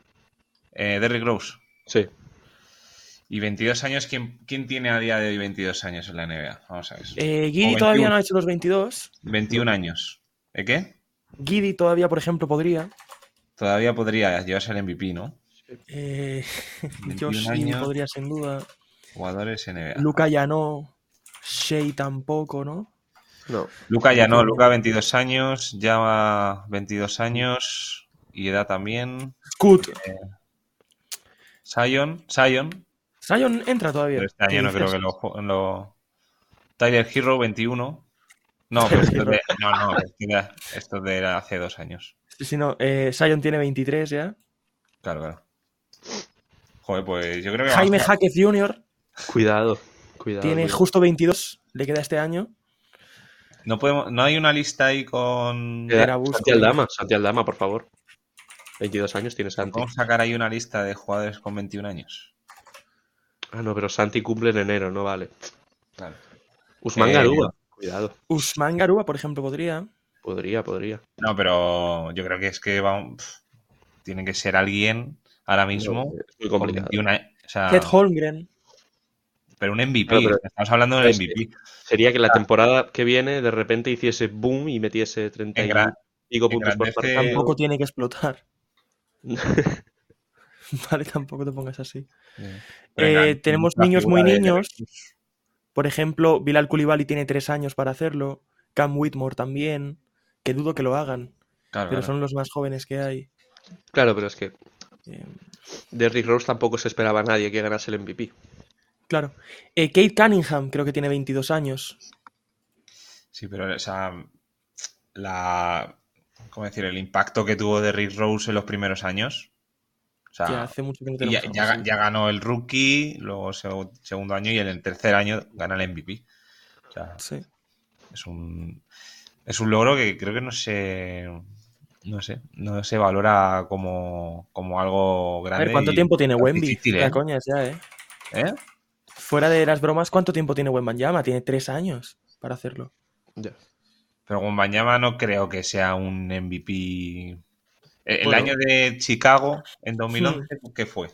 Eh, Derrick Rose. Sí. ¿Y 22 años? ¿quién, quién tiene a día de hoy 22 años en la NBA? Vamos a ver. Eh, Giddy todavía 21. no ha hecho los 22. 21 años. ¿Eh qué? Giddy todavía, por ejemplo, podría. Todavía podría llevarse el MVP, ¿no? Eh, 21 Josh años. podría, sin duda. Jugadores NBA. Luca ya no. Shea tampoco, ¿no? No. Luca ya no, Luca 22 años, ya 22 años y edad también. Scoot. Sion, Sion, Zion entra todavía. pero este año ¿Qué no creo que lo. Tyler Hero 21. No, pero esto es de, no, no, esto de- hace dos años. Sí, sí, no. Eh, Zion tiene 23 ya. Claro, claro. Joder, pues yo creo que Jaime Jaquez Jr. Cuidado. Cuidado. tiene cuidado. justo 22. Le queda este año. no podemos, no hay una lista ahí con. Santi Aldama, Santi Aldama, por favor. 22 años tiene Santi. Vamos a sacar ahí una lista de jugadores con 21 años. Ah, no, pero Santi cumple en enero, no vale. Claro. Usman Eh, Garuba. Cuidado. Usman Garuba, por ejemplo, podría. Podría, podría. No, pero yo creo que es que vamos, pf, tiene que ser alguien ahora mismo es muy complicado. 21 años. O sea, Ted Holmgren. pero un MVP. Claro, pero- Estamos hablando del MVP. Sería que la temporada que viene de repente hiciese boom y metiese 30 y pico puntos por partido. Tampoco tiene que explotar. Vale, tampoco te pongas así. Eh, tenemos niños muy de- niños. Por ejemplo, Bilal Koulibaly tiene tres años para hacerlo. Cam Whitmore también. Que dudo que lo hagan, Claro, pero claro. son los más jóvenes que hay. Claro, pero es que Eh, de Rick Rose tampoco se esperaba a nadie que ganase el MVP. claro. Eh, Kate Cunningham creo que tiene 22 años. Sí, pero, o sea, la. ¿Cómo decir? El impacto que tuvo de Rick Rose en los primeros años. O sea, Ya hace mucho que no y tenemos ya, algo ya- así. ya ganó el rookie, luego seg- segundo año y en el tercer año gana el MVP. O sea, Sí. es un. Es un logro que creo que no se. No sé, no se valora como, como algo A grande. ver, ¿cuánto y tiempo tiene Wemby? difícil, La ¿eh? coña ya, ¿eh? ¿Eh? Fuera de las bromas, ¿cuánto tiempo tiene Wembanyama? Tiene tres años para hacerlo. Ya. Pero Wembanyama no creo que sea un MVP. El, Bueno. año de Chicago, en 2011, ¿qué fue?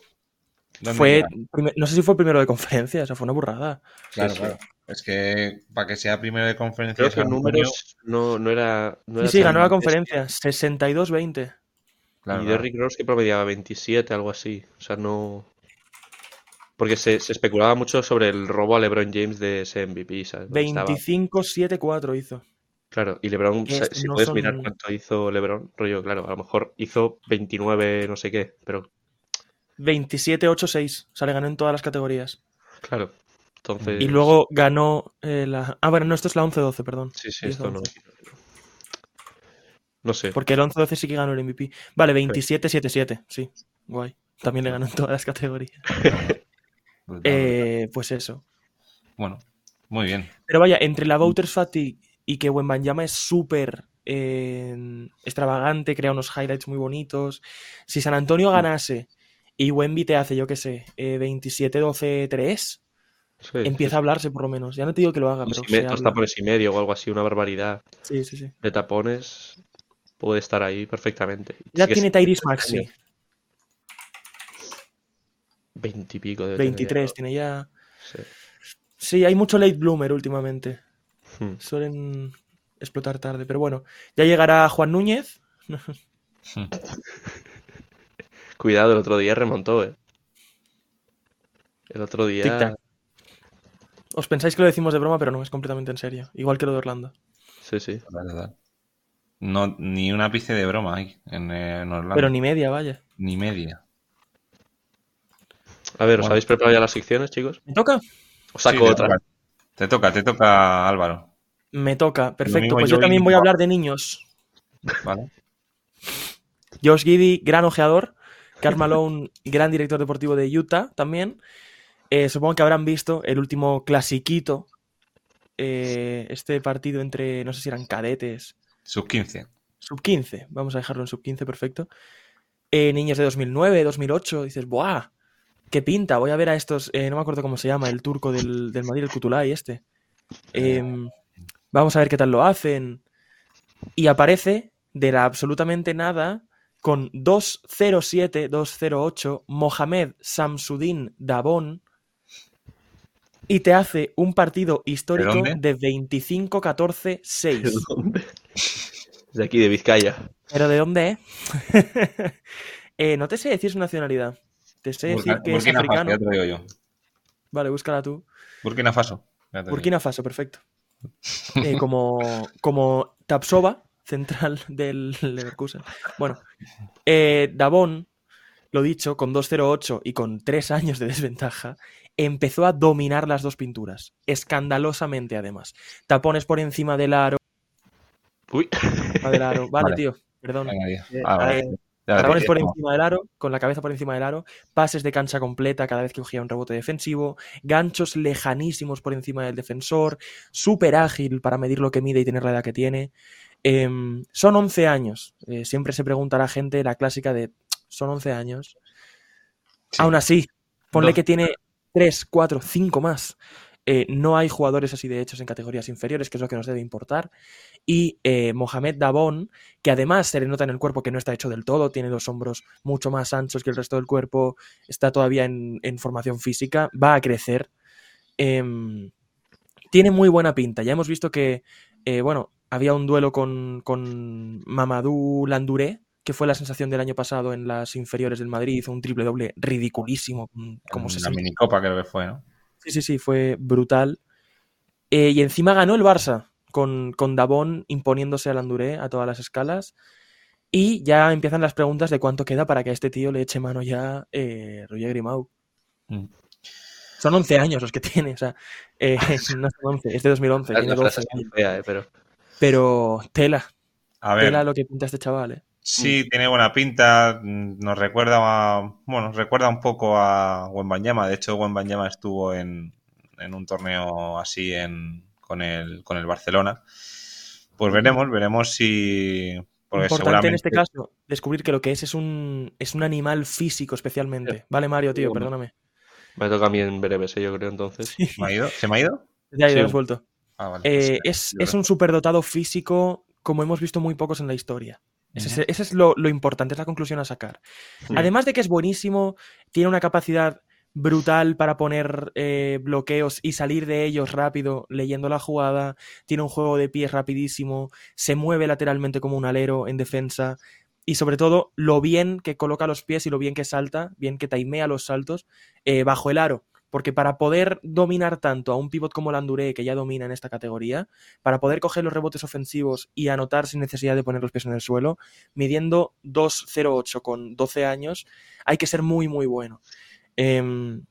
¿Dónde Fue, primer- no sé si fue primero de conferencia, o sea, fue una burrada. Claro, sí. claro. Es que para que sea primero de conferencia. Creo que en números no, no era. No Sí, era sí, tan ganó la conferencia, 62-20. claro, y. Derrick Rose que promediaba 27, algo así. O sea, no. Porque se, se especulaba mucho sobre el robo a LeBron James de ese MVP, ¿sabes? Donde estaba- 25-7-4 hizo. Claro, y LeBron, es- si no puedes son- mirar cuánto hizo LeBron, rollo, claro, a lo mejor hizo 29, no sé qué, pero 27-8-6. O sea, le ganó en todas las categorías. claro. Entonces. Y luego ganó eh, la. Ah, bueno, no, esto es la 11-12, perdón. Sí, sí, 10, esto no. 11. No sé. Porque el 11-12 sí que ganó el MVP. Vale, 27-7-7. Sí, guay. También le ganó en todas las categorías. Brutal. Eh, pues eso. Bueno, muy bien. Pero vaya, entre la Voters Fatigue y que Wembanyama es súper eh, extravagante, crea unos highlights muy bonitos. Si San Antonio ganase y Wemby te hace, yo qué sé, eh, 27-12-3, Sí, empieza a hablarse por lo menos. Ya no te digo que lo haga, dos pero y me- y medio o algo así, una barbaridad Sí, sí, sí. de tapones, puede estar ahí perfectamente. Ya tiene es- Tyrese Maxi, 20 y pico de 23 tiene ya. Sí. Sí, hay mucho late bloomer últimamente. Hmm. Suelen explotar tarde, pero bueno. Ya llegará Juan Núñez. Cuidado, el otro día remontó, eh. El otro día. Tic-tac. Os pensáis que lo decimos de broma, pero no, es completamente en serio. Igual que lo de Orlando. Sí, sí. Total, total. No, ni una ápice de broma hay en, en Orlando. Pero ni media, vaya. Ni media. A ver, ¿os Bueno. habéis preparado ya las secciones, chicos? ¿Me toca? Os saco Sí, otra. toca. Te toca, te toca, Álvaro. Me toca. Perfecto. Pues yo yo también voy a hablar de niños. ¿Vale? Josh Giddy, gran ojeador. Karl Malone, gran director deportivo de Utah también. Eh, supongo que habrán visto el último clasiquito. eh, este partido entre, no sé si eran cadetes, Sub 15. sub 15. Vamos a dejarlo en sub 15, perfecto. Eh, niños de 2009, 2008. Dices, ¡buah! ¡Qué pinta! Voy a ver a estos. no me acuerdo cómo se llama, el turco del, del Madrid, el Kutulay, este. Em, vamos a ver qué tal lo hacen. Y aparece de la absolutamente nada con 207-208 Mohamed Samsudin Dabón y te hace un partido histórico de 25-14-6. ¿Dónde? De aquí, de Vizcaya. ¿Pero de dónde, eh? Eh, no te sé decir su nacionalidad. Te sé decir Burkina, que es Burkina Faso, africano. ya te lo digo yo. Vale, búscala tú. Burkina Faso. Burkina Faso, perfecto. Eh, como, como Tapsova, central del Leverkusen. Bueno, eh, Davón, lo dicho, con 2.08 y con 3 años de desventaja, empezó a dominar las dos pinturas. Escandalosamente, además. Tapones por encima del aro. Uy. del aro. Vale, Vale. tío, perdón. Eh, Ah, vale. eh, Tapones por encima del aro, con la cabeza por encima del aro, pases de cancha completa cada vez que cogía un rebote defensivo, ganchos lejanísimos por encima del defensor, súper ágil para medir lo que mide y tener la edad que tiene. Em, son 11 años. Eh, siempre se pregunta a la gente la clásica de, son 11 años. Sí. Aún así, ponle que tiene 3, 4, 5 más. Eh, no hay jugadores así de hechos en categorías inferiores, que es lo que nos debe importar. Y eh, Mohamed Dabón, que además se le nota en el cuerpo que no está hecho del todo, tiene los hombros mucho más anchos que el resto del cuerpo, está todavía en, en formación física, va a crecer. Em, tiene muy buena pinta. Ya hemos visto que, bueno, había un duelo con, con Mamadou Landuré, que fue la sensación del año pasado en las inferiores del Madrid, hizo un triple doble ridiculísimo, mm, como En se la minicopa creo que fue, ¿no? Sí, sí, sí, fue brutal. Eh, y encima ganó el Barça, con, con Dabón imponiéndose al Anduré a todas las escalas. Y ya empiezan las preguntas de cuánto queda para que a este tío le eche mano ya eh, Roger Grimau. Mm. Son 11 años los que tiene, o sea, eh, no son 11, es de 2011, La tiene frase 12 es muy años. fea, eh, pero Pero tela, A ver, tela lo que pinta este chaval, eh. sí, tiene buena pinta. mm, Nos recuerda a, bueno, nos recuerda un poco a Wembanyama. De hecho, Wembanyama estuvo en, en un torneo así en, con, el, con el Barcelona. Pues veremos, veremos si. Porque Importante en seguramente. este caso descubrir que lo que es es un, es un animal físico especialmente. Vale, Mario, tío, perdóname. me toca a mí en breves, eh, yo creo, entonces. ¿Se me ha ido? ¿Se me ha ido? Ya, ya Sí. has vuelto. Ah, vale. Eh, es, es un superdotado físico como hemos visto muy pocos en la historia. Ese, es- ese es lo, lo importante, es la conclusión a sacar. Sí. Además de que es buenísimo, tiene una capacidad brutal para poner eh, bloqueos y salir de ellos rápido leyendo la jugada, tiene un juego de pies rapidísimo, se mueve lateralmente como un alero en defensa y sobre todo lo bien que coloca los pies y lo bien que salta, bien que timea los saltos eh, bajo el aro. Porque para poder dominar tanto a un pivot como Landuré, que ya domina en esta categoría, para poder coger los rebotes ofensivos y anotar sin necesidad de poner los pies en el suelo, midiendo 2.08 con 12 años, hay que ser muy, muy bueno. Em,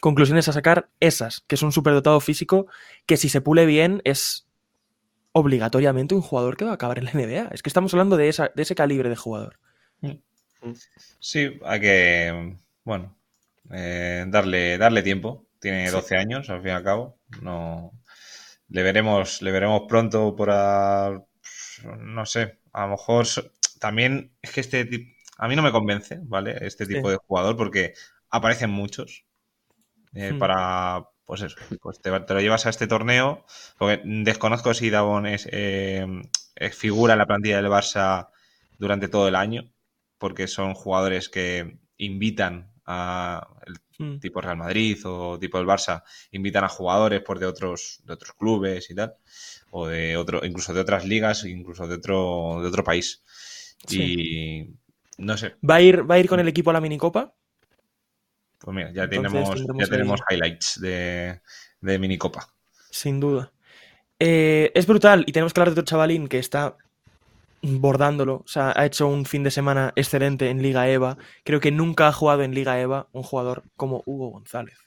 conclusiones a sacar, esas, que es un superdotado físico que si se pule bien es obligatoriamente un jugador que va a acabar en la NBA. Es que estamos hablando de, esa, de ese calibre de jugador. Sí, hay que, bueno, eh, darle, darle tiempo. Tiene Sí. 12 años, al fin y al cabo. No, le veremos, le veremos pronto por a- no sé, a lo mejor también es que este tipo, a mí no me convence, ¿vale? Este tipo Sí. de jugador porque aparecen muchos eh, Hmm. para, pues eso, pues te, te lo llevas a este torneo, porque desconozco si Davon es, eh, eh, figura en la plantilla del Barça durante todo el año, porque son jugadores que invitan a el Mm. tipo Real Madrid o tipo el Barça, invitan a jugadores por de otros, de otros clubes y tal, o de otro, incluso de otras ligas, incluso de otro, de otro país. Y no sé, ¿Va a, ir, ¿Va a ir con el equipo a la minicopa? pues mira, ya Entonces tenemos, ya tenemos ahí- highlights de, de minicopa. Sin duda. Eh, es brutal y tenemos que hablar de otro chavalín que está bordándolo. O sea, ha hecho un fin de semana excelente en Liga EVA. Creo que nunca ha jugado en Liga EVA un jugador como Hugo González.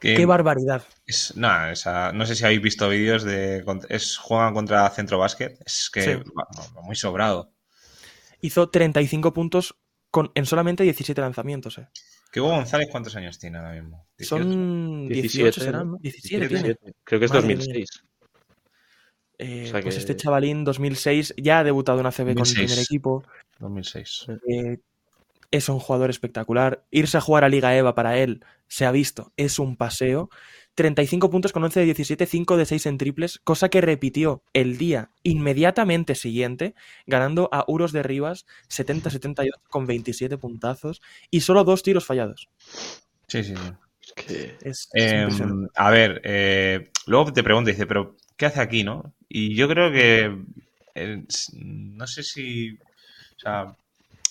Que ¡Qué barbaridad! es, esa- no sé si habéis visto vídeos de es juegan contra Centro Básquet, es que Sí. va- va muy sobrado. Hizo 35 puntos con, en solamente 17 lanzamientos. eh. Que Hugo González cuántos años tiene ahora mismo? 18. Son 18 17, serán, ¿no? ¿no? 17 tiene. 17. Creo que es Madre mía. 2006. Eh, O sea Pues que- este chavalín 2006 ya ha debutado en ACB con el 2006. primer equipo. 2006. Eh, es un jugador espectacular. Irse a jugar a Liga EVA para él, se ha visto, es un paseo. 35 puntos con 11 de 17, 5 de 6 en triples, cosa que repitió el día inmediatamente siguiente, ganando a Uros de Rivas 70-78 con 27 puntazos y solo dos tiros fallados. Sí, sí, sí. Es Es, Eh, a ver, eh, luego te pregunto, dice, pero ¿qué hace aquí, no? Y yo creo que eh, no sé si, o sea,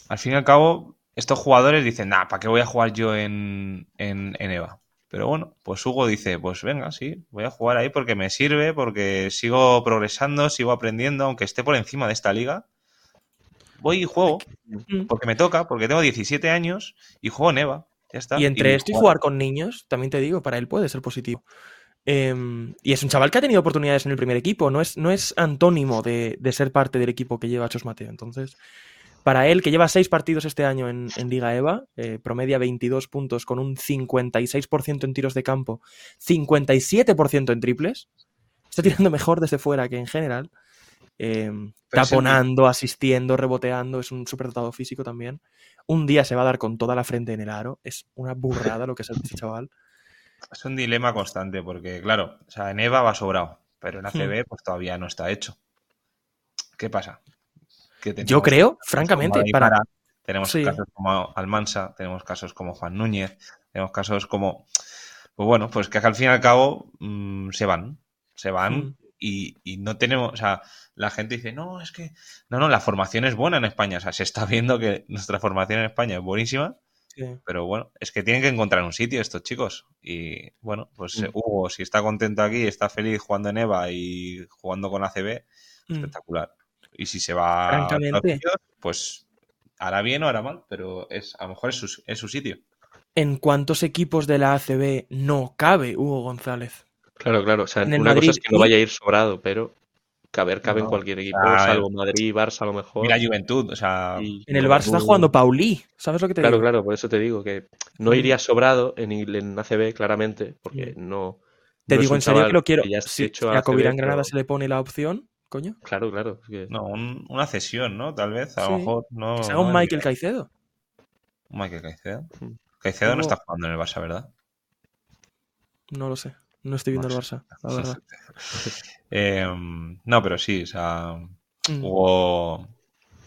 al fin y al cabo, estos jugadores dicen, nah, ¿para qué voy a jugar yo en, en, en EVA? Pero bueno, pues Hugo dice, pues venga, sí, voy a jugar ahí porque me sirve, porque sigo progresando, sigo aprendiendo, aunque esté por encima de esta liga. Voy y juego, Mm. porque me toca, porque tengo 17 años y juego en EVA. Ya está. Y entre esto y jugar con niños, también te digo, para él puede ser positivo. Eh, y es un chaval que ha tenido oportunidades en el primer equipo, no es, no es antónimo de, de ser parte del equipo que lleva Chos Mateo. Entonces, para él, que lleva seis partidos este año en, en Liga EVA, eh, promedia 22 puntos con un 56% en tiros de campo, 57% en triples, está tirando mejor desde fuera que en general. Eh, taponando, asistiendo, reboteando, es un superdotado físico también. Un día se va a dar con toda la frente en el aro. Es una burrada lo que es ese chaval. Es un dilema constante porque, claro, o sea, en EVA va sobrado, pero en Hmm. ACB pues todavía no está hecho. ¿Qué pasa? Que Yo creo, francamente, para... Tenemos Sí. casos como Almansa, tenemos casos como Juan Núñez, tenemos casos como, pues bueno, pues que al fin y al cabo mm, se van, se van Mm. y, y no tenemos, o sea, la gente dice, no, es que, no, no, la formación es buena en España, o sea, se está viendo que nuestra formación en España es buenísima, Sí. Pero bueno, es que tienen que encontrar un sitio estos chicos. Y bueno, pues Mm. Hugo, si está contento aquí, está feliz jugando en EVA y jugando con ACB, Mm. espectacular. Y si se va a sitios, pues hará bien o hará mal, pero es a lo mejor es su, es su sitio. ¿En cuántos equipos de la ACB no cabe Hugo González? Claro, claro. O sea, En una cosa es que no vaya a ir sobrado, pero caber cabe en cualquier equipo, salvo Madrid, Barça a lo mejor. Mira Juventud, o sea, y En el Barça está jugando Paulí, ¿sabes lo que te Claro, digo? claro, por eso te digo que no Mm. iría sobrado en, en ACB, claramente, porque no. Te no es digo en serio que lo quiero. Si, a ACB, Covirán Granada pero- se le pone la opción, coño, Claro, claro. es que- no, un- una cesión, ¿no? Tal vez, a Sí. lo mejor no. que se haga un Michael bien. Caicedo. Un Michael Caicedo. Mm. Caicedo no está jugando en el Barça, ¿verdad? No lo sé. No estoy viendo el Barça, la verdad. Eh, no, pero sí, o sea, Mm.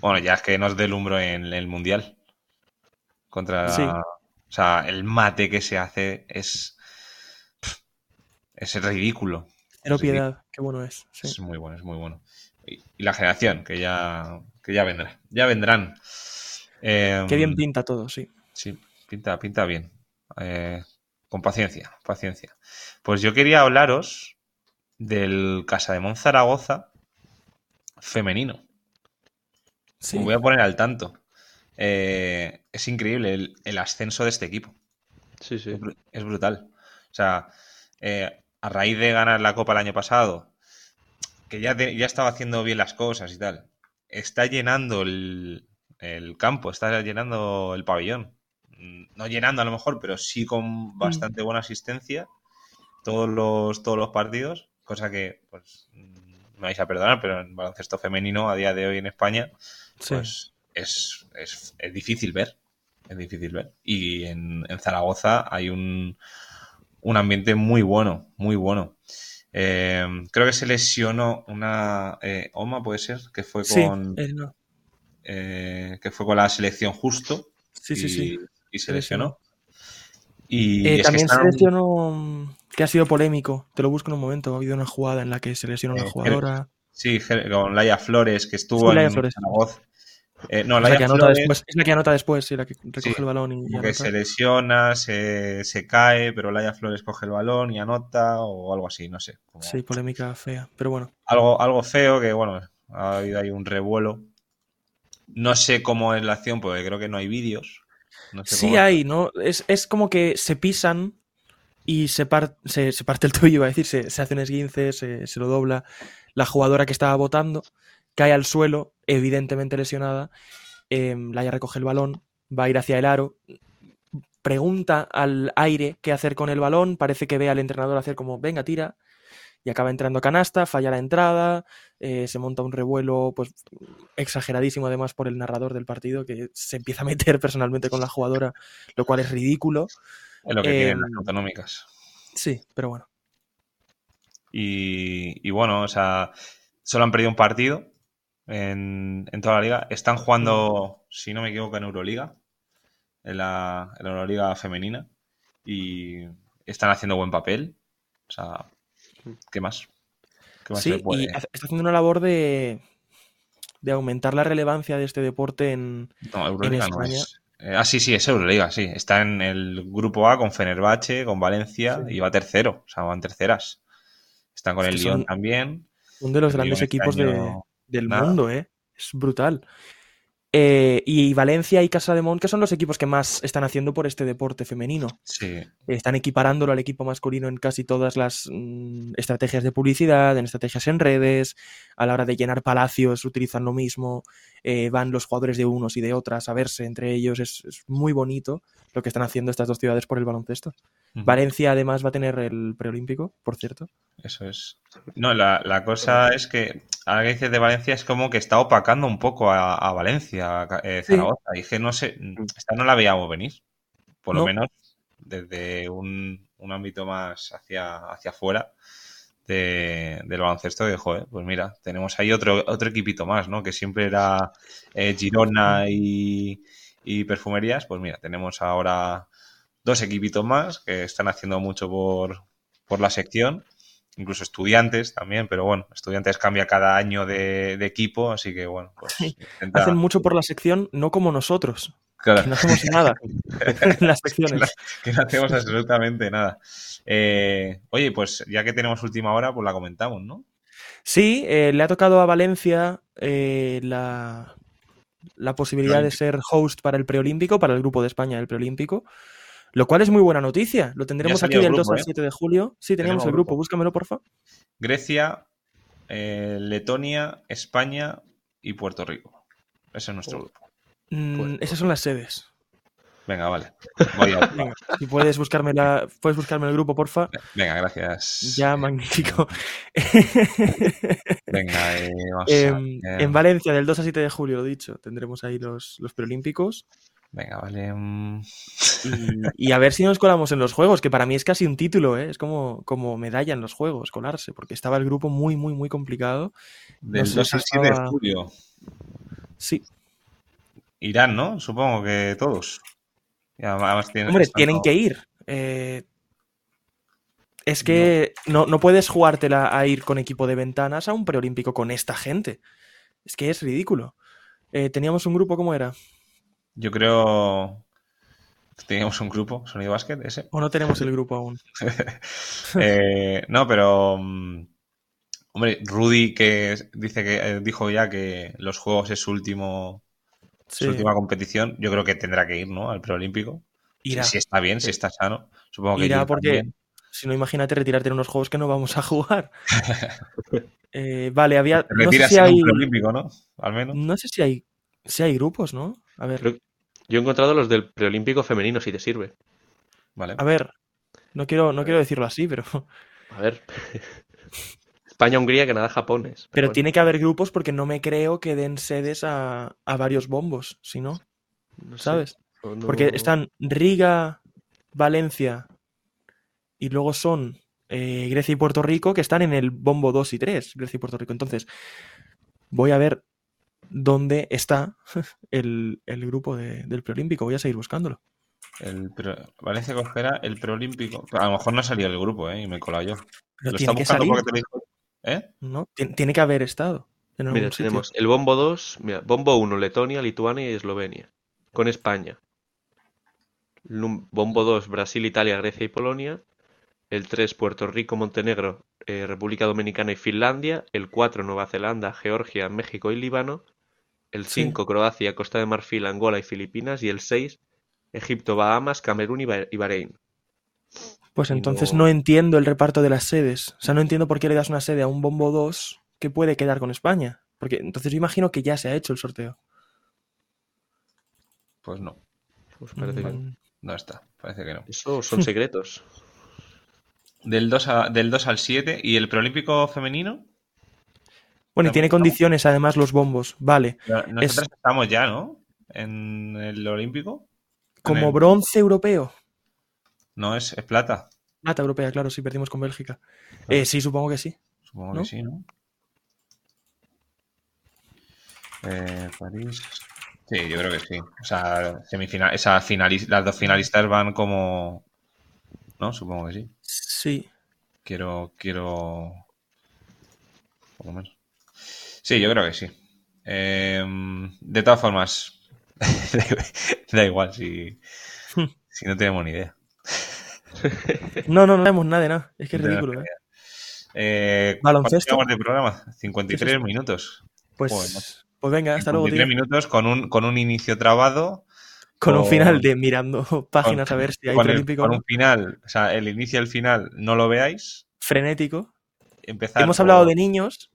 Bueno, ya es que nos delumbro en el Mundial. Contra. Sí. O sea, el mate que se hace es. Es ridículo. Ridículo. piedad, qué bueno es. sí. Es muy bueno, es muy bueno. Y, y la generación, que ya, que ya vendrá. Ya vendrán. Eh, Qué bien pinta todo, sí. Sí, pinta, pinta bien. Eh, con paciencia, paciencia. Pues yo quería hablaros del Casa de Zaragoza femenino. Sí. Os voy a poner al tanto. Eh, es increíble el, el ascenso de este equipo. Sí, sí. Es, bru- es brutal. O sea, eh, a raíz de ganar la Copa el año pasado, que ya, te- ya estaba haciendo bien las cosas y tal, está llenando el, el campo, está llenando el pabellón. Mm, No llenando a lo mejor, pero sí con bastante buena asistencia todos los, todos los partidos, cosa que pues mm, me vais a perdonar, pero en baloncesto femenino a día de hoy en España sí. pues es, es- es difícil ver. Es difícil ver. Y en, en Zaragoza hay un, un ambiente muy bueno, muy bueno. Eh, creo que se lesionó una eh, Oma, puede ser, que fue con eh, no. eh, que fue con la selección justo sí, sí, sí. Y se lesionó. Y Eh, también se lesionó, que ha sido polémico, te lo busco en un momento, ha habido una jugada en la que se lesionó una Eh, jugadora. Sí, con Laia Flores, que estuvo Sí, en Flores. Zaragoza. Eh, no, Es la, que anota Flores después, es la que anota después, sí, la que recoge Sí, el balón y, como que se lesiona, se, se cae, pero Laia Flores coge el balón y anota o algo así, no sé. como Sí, polémica fea, pero bueno. algo, algo feo que, bueno, ha habido ahí un revuelo. No sé cómo es la acción, porque creo que no hay vídeos. No sé Sí cómo- hay, ¿no? Es, es como que se pisan y se, par- se, se parte el tobillo, iba a decir, se, se hace un esguince, se, se lo dobla. La jugadora que estaba votando cae al suelo, evidentemente lesionada. Eh, Laia recoge el balón, va a ir hacia el aro, pregunta al aire qué hacer con el balón, parece que ve al entrenador hacer como, venga, tira, y acaba entrando canasta, falla la entrada, eh, se monta un revuelo pues exageradísimo además por el narrador del partido que se empieza a meter personalmente con la jugadora, lo cual es ridículo. Es lo que tienen Em, las autonómicas. Sí, pero bueno. Y, y bueno, o sea, solo han perdido un partido en, en toda la liga. Están jugando, si no me equivoco, en Euroliga, en la, en la Euroliga femenina. Y están haciendo buen papel. O sea, ¿qué más? ¿Qué más se Sí, puede? y está haciendo una labor de, de aumentar la relevancia de este deporte en... No, Euroliga no España- es. Eh, ah, sí, sí, es Euroliga, sí. Está en el grupo A con Fenerbahce, con Valencia Sí. y va tercero. O sea, van terceras. Están con Es el Lyon también. Uno de los El grandes Lyon este equipos de, del nada. mundo, ¿eh? Es brutal. Eh, y Valencia y Casa de Mon, que son los equipos que más están haciendo por este deporte femenino. Sí, Están equiparándolo al equipo masculino en casi todas las mm, estrategias de publicidad, en estrategias en redes, a la hora de llenar palacios utilizan lo mismo, eh, van los jugadores de unos y de otras a verse entre ellos, es, es muy bonito lo que están haciendo estas dos ciudades por el baloncesto. Valencia además va a tener el preolímpico, por cierto. Eso es. No, la, la cosa es que ahora que dices de Valencia es como que está opacando un poco a, a Valencia, eh, Sí. Zaragoza. Y que no sé, esta no la veíamos venir. Por lo No. menos desde un, un ámbito más hacia, hacia afuera de, del baloncesto. Que, joder, pues mira, tenemos ahí otro, otro equipito más, ¿no? Que siempre era eh, Girona y, y Perfumerías. Pues mira, tenemos ahora dos equipitos más que están haciendo mucho por, por la sección incluso estudiantes también, pero bueno, estudiantes cambia cada año de, de equipo, así que bueno, pues intenta- Hacen mucho por la sección, no como nosotros. Claro, Que no hacemos nada en las secciones. que no hacemos absolutamente nada. Eh, oye, pues ya que tenemos última hora, pues la comentamos, ¿no? Sí, eh, le ha tocado a Valencia eh, la, la posibilidad de ser host para el preolímpico, para el grupo de España del preolímpico, lo cual es muy buena noticia. Lo tendremos aquí del 2 grupo, al ¿eh? 7 de julio. Sí, teníamos Tenemos el grupo, grupo. búscamelo, porfa. Grecia, eh, Letonia, España y Puerto Rico. Ese es nuestro Oh. grupo. Mm, Pues- esas son las sedes. Venga, vale. Voy a- Venga, si puedes buscarme, la, puedes buscarme el grupo, porfa. Venga, gracias. Ya, magnífico. Venga, eh, vamos a Em, en Valencia, del 2 al 7 de julio, lo dicho, tendremos ahí los, los preolímpicos. Venga, vale. mm, Y, y a ver si nos colamos en los juegos, que para mí es casi un título, ¿eh? es como, como medalla en los juegos, colarse, porque estaba el grupo muy, muy, muy complicado. Del sé 2 si al 7 de julio. Sí, Irán, ¿no? Supongo que todos. Además tienen, hombre, tienen que ir. Eh, es que no. No, puedes jugártela a ir con equipo de ventanas a un preolímpico con esta gente. Es que es ridículo. Eh, teníamos un grupo, ¿cómo era? Yo creo. Teníamos un grupo, Sonido Basket, ese. ¿O no tenemos el grupo aún? Eh, no, pero. mm, Hombre, Rudy que dice que eh, dijo ya que los juegos es su último Sí, su última competición. Yo creo que tendrá que ir, ¿no? Al preolímpico. Si, irá. si está bien, si está sano. Supongo que Irá porque, también. si no, imagínate retirarte en unos juegos que no vamos a jugar. Eh, vale, había. Te No sé, si hay, preolímpico, ¿no? Al menos. no sé si hay, si hay grupos, ¿no? A ver, Creo- Yo he encontrado los del preolímpico femenino, si te sirve. Vale. a ver. No quiero, no quiero decirlo así, pero, A ver. España-Hungría, Canadá, Japón es. pero bueno. tiene que haber grupos porque no me creo que den sedes a, a varios bombos, si no, No ¿sabes? no- Porque están Riga, Valencia y luego son eh, Grecia y Puerto Rico que están en el bombo 2 y 3, Grecia y Puerto Rico. Entonces, voy a ver dónde está el, el grupo de- del preolímpico. Voy a seguir buscándolo. El pre- Valencia cogerá el preolímpico. A lo mejor no ha salido el grupo, ¿eh? Y me he colado yo. Pero Lo tiene está que buscando salir, porque te dijo. ¿Eh? ¿no? Tien- Tiene que haber estado en algún Mira, sitio. tenemos el bombo 2, mira, bombo 1, Letonia, Lituania y Eslovenia, con España. Lum- Bombo 2, Brasil, Italia, Grecia y Polonia. El 3, Puerto Rico, Montenegro, eh, República Dominicana y Finlandia. El 4, Nueva Zelanda, Georgia, México y Líbano. El Sí. 5, Croacia, Costa de Marfil, Angola y Filipinas. Y el 6, Egipto, Bahamas, Camerún y Ba- y Bahrein. Pues entonces no- no entiendo el reparto de las sedes. O sea, no entiendo por qué le das una sede a un bombo 2 que puede quedar con España. Porque entonces yo imagino que ya se ha hecho el sorteo. Pues no. Pues parece que- Mm, No está. Parece que no. Eso son secretos. Del 2, a- del 2 al 7. ¿Y el preolímpico femenino? Bueno, y tiene Estamos- condiciones además los bombos. Vale. Nosotros estamos ya, ¿no? En el olímpico. Como el- bronce europeo. No, es, es plata. Plata europea, claro, sí, perdimos con Bélgica. Eh, sí, supongo que sí. Supongo ¿No? que sí, ¿no? Eh, París. Sí, yo creo que sí. O sea, semifinal, esa finalis- las dos finalistas van como. ¿No? Supongo que sí. Sí. Quiero, quiero. Por lo menos. Sí, yo creo que sí. Eh, de todas formas, da igual si, si no tenemos ni idea. No, no, no vemos nada de nada. Es que es tenemos ridículo, ¿eh? Eh, Baloncesto. ¿cuánto llevamos de programa? 53 Sí, sí, sí. minutos. Pues, Joder, pues venga, hasta luego, 53 tío. minutos con un, con un inicio trabado. Con un final de mirando páginas a ver si hay preolímpico con un final, o sea, el inicio y el final no lo veáis. frenético. Empezar Hemos hablado de niños,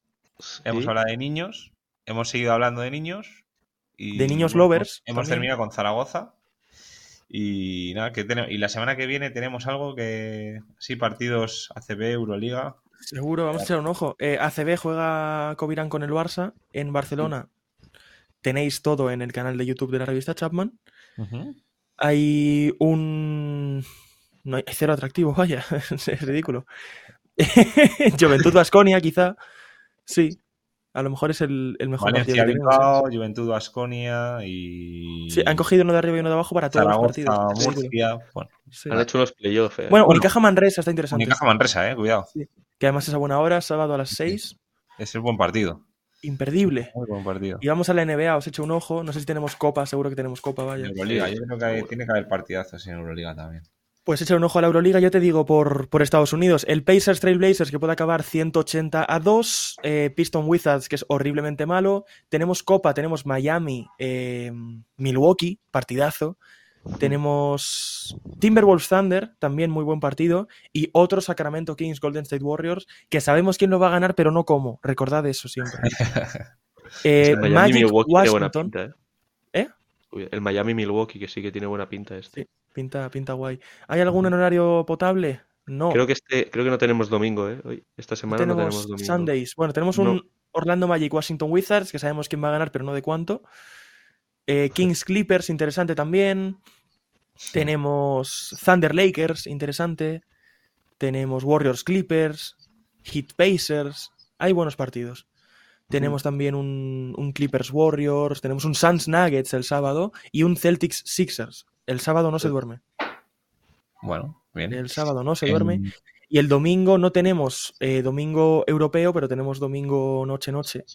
Hemos hablado de niños, hemos seguido hablando de niños. Y, De niños bueno, lovers Hemos también. terminado con Zaragoza. Y nada, que tenemos, y la semana que viene tenemos algo que. Sí, partidos ACB, Euroliga. seguro, vamos a echar un ojo. Eh, ACB juega Covirán con el Barça en Barcelona. Tenéis todo en el canal de YouTube de la revista Chapman. Hay un. No hay cero atractivo, vaya. es ridículo. Juventud Vasconia, quizá. Sí. A lo mejor es el, el mejor Valencia, partido que tenemos. Bilbao, Juventud, Asconia y. Sí, han cogido uno de arriba y uno de abajo para todos los Zaragoza, partidos. Es ridículo. Murcia. Bueno, Sí. Han hecho unos playoffs. eh. Bueno, Bueno. Unicaja Manresa está interesante. Unicaja Manresa, eh, cuidado. Que además es a buena hora, sábado a las 6. Ese es buen partido. imperdible. Muy buen partido. Y vamos a la NBA, os he hecho un ojo. No sé si tenemos copa, seguro que tenemos copa, vaya. Euroliga, yo creo que hay- tiene que haber partidazos en Euroliga también. Pues echa un ojo a la Euroliga, yo te digo por, por Estados Unidos. El Pacers Trailblazers que puede acabar 180 a 2. eh, Piston Wizards que es horriblemente malo. Tenemos Copa, tenemos Miami, eh, Milwaukee, partidazo. Tenemos Timberwolves Thunder, también muy buen partido. Y otro Sacramento Kings Golden State Warriors, que sabemos quién lo va a ganar, pero no cómo. Recordad eso siempre. Eh, Magic Washington. pinta, ¿eh? ¿Eh? El Miami Milwaukee que sí que tiene buena pinta este. Sí. Pinta, pinta guay. ¿Hay algún en horario potable? No. Creo que este, creo que no tenemos domingo, ¿eh? Hoy, esta semana no tenemos tenemos domingo. Sundays. Bueno, tenemos un No. Orlando Magic Washington Wizards, que sabemos quién va a ganar, pero no de cuánto. Eh, Kings Clippers, interesante también. Tenemos Thunder Lakers, interesante. Tenemos Warriors Clippers, Heat Pacers. Hay buenos partidos. Tenemos también un, un Clippers Warriors, tenemos un Suns Nuggets el sábado y un Celtics Sixers. El sábado no se duerme. Bueno, bien. El sábado no se En- duerme. Y el domingo no tenemos eh, domingo europeo, pero tenemos domingo noche-noche,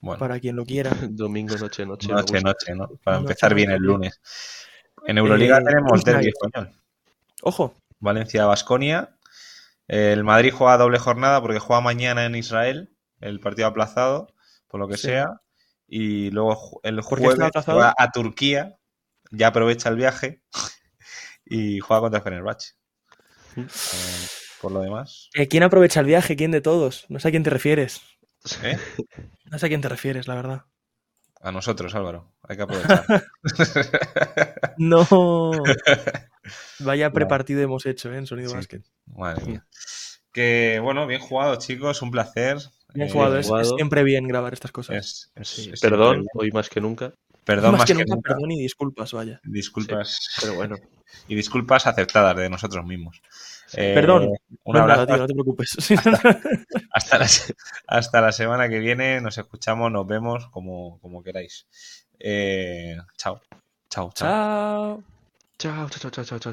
Bueno, para quien lo quiera. Domingo, noche, noche. me noche, gusta. noche, ¿no? Para Noche, empezar bien el lunes. En Euroliga Eh, tenemos derbi español. Ojo, Valencia-Basconia. El Madrid juega doble jornada porque juega mañana en Israel, el partido aplazado, por lo que Sí. sea. Y luego el ¿Por qué jueves juega a Turquía, ya aprovecha el viaje y juega contra Fenerbahce. Mm. Eh, por lo demás, eh, ¿quién aprovecha el viaje? ¿Quién de todos? No sé a quién te refieres. ¿eh? No sé a quién te refieres, la verdad. a nosotros, Álvaro, hay que aprovechar. No. Vaya prepartido hemos hecho ¿eh? en Sonido Sí. Basket. Madre mía. Que bueno, bien jugado, chicos, un placer. Bien jugado, es, es jugado. siempre bien grabar estas cosas. es- es- Sí, es Perdón, bien. hoy más que nunca. Perdón más, más que, nunca, perdón y disculpas, vaya. Disculpas. Pero bueno, y disculpas aceptadas de nosotros mismos. Eh, Perdón. Un No es abrazo. nada, tío, no te preocupes. hasta, la, hasta la semana que viene. Nos escuchamos, nos vemos como, como queráis. Eh, chao. Chao, chao. Chao. chao, chao, chao, chao, chao.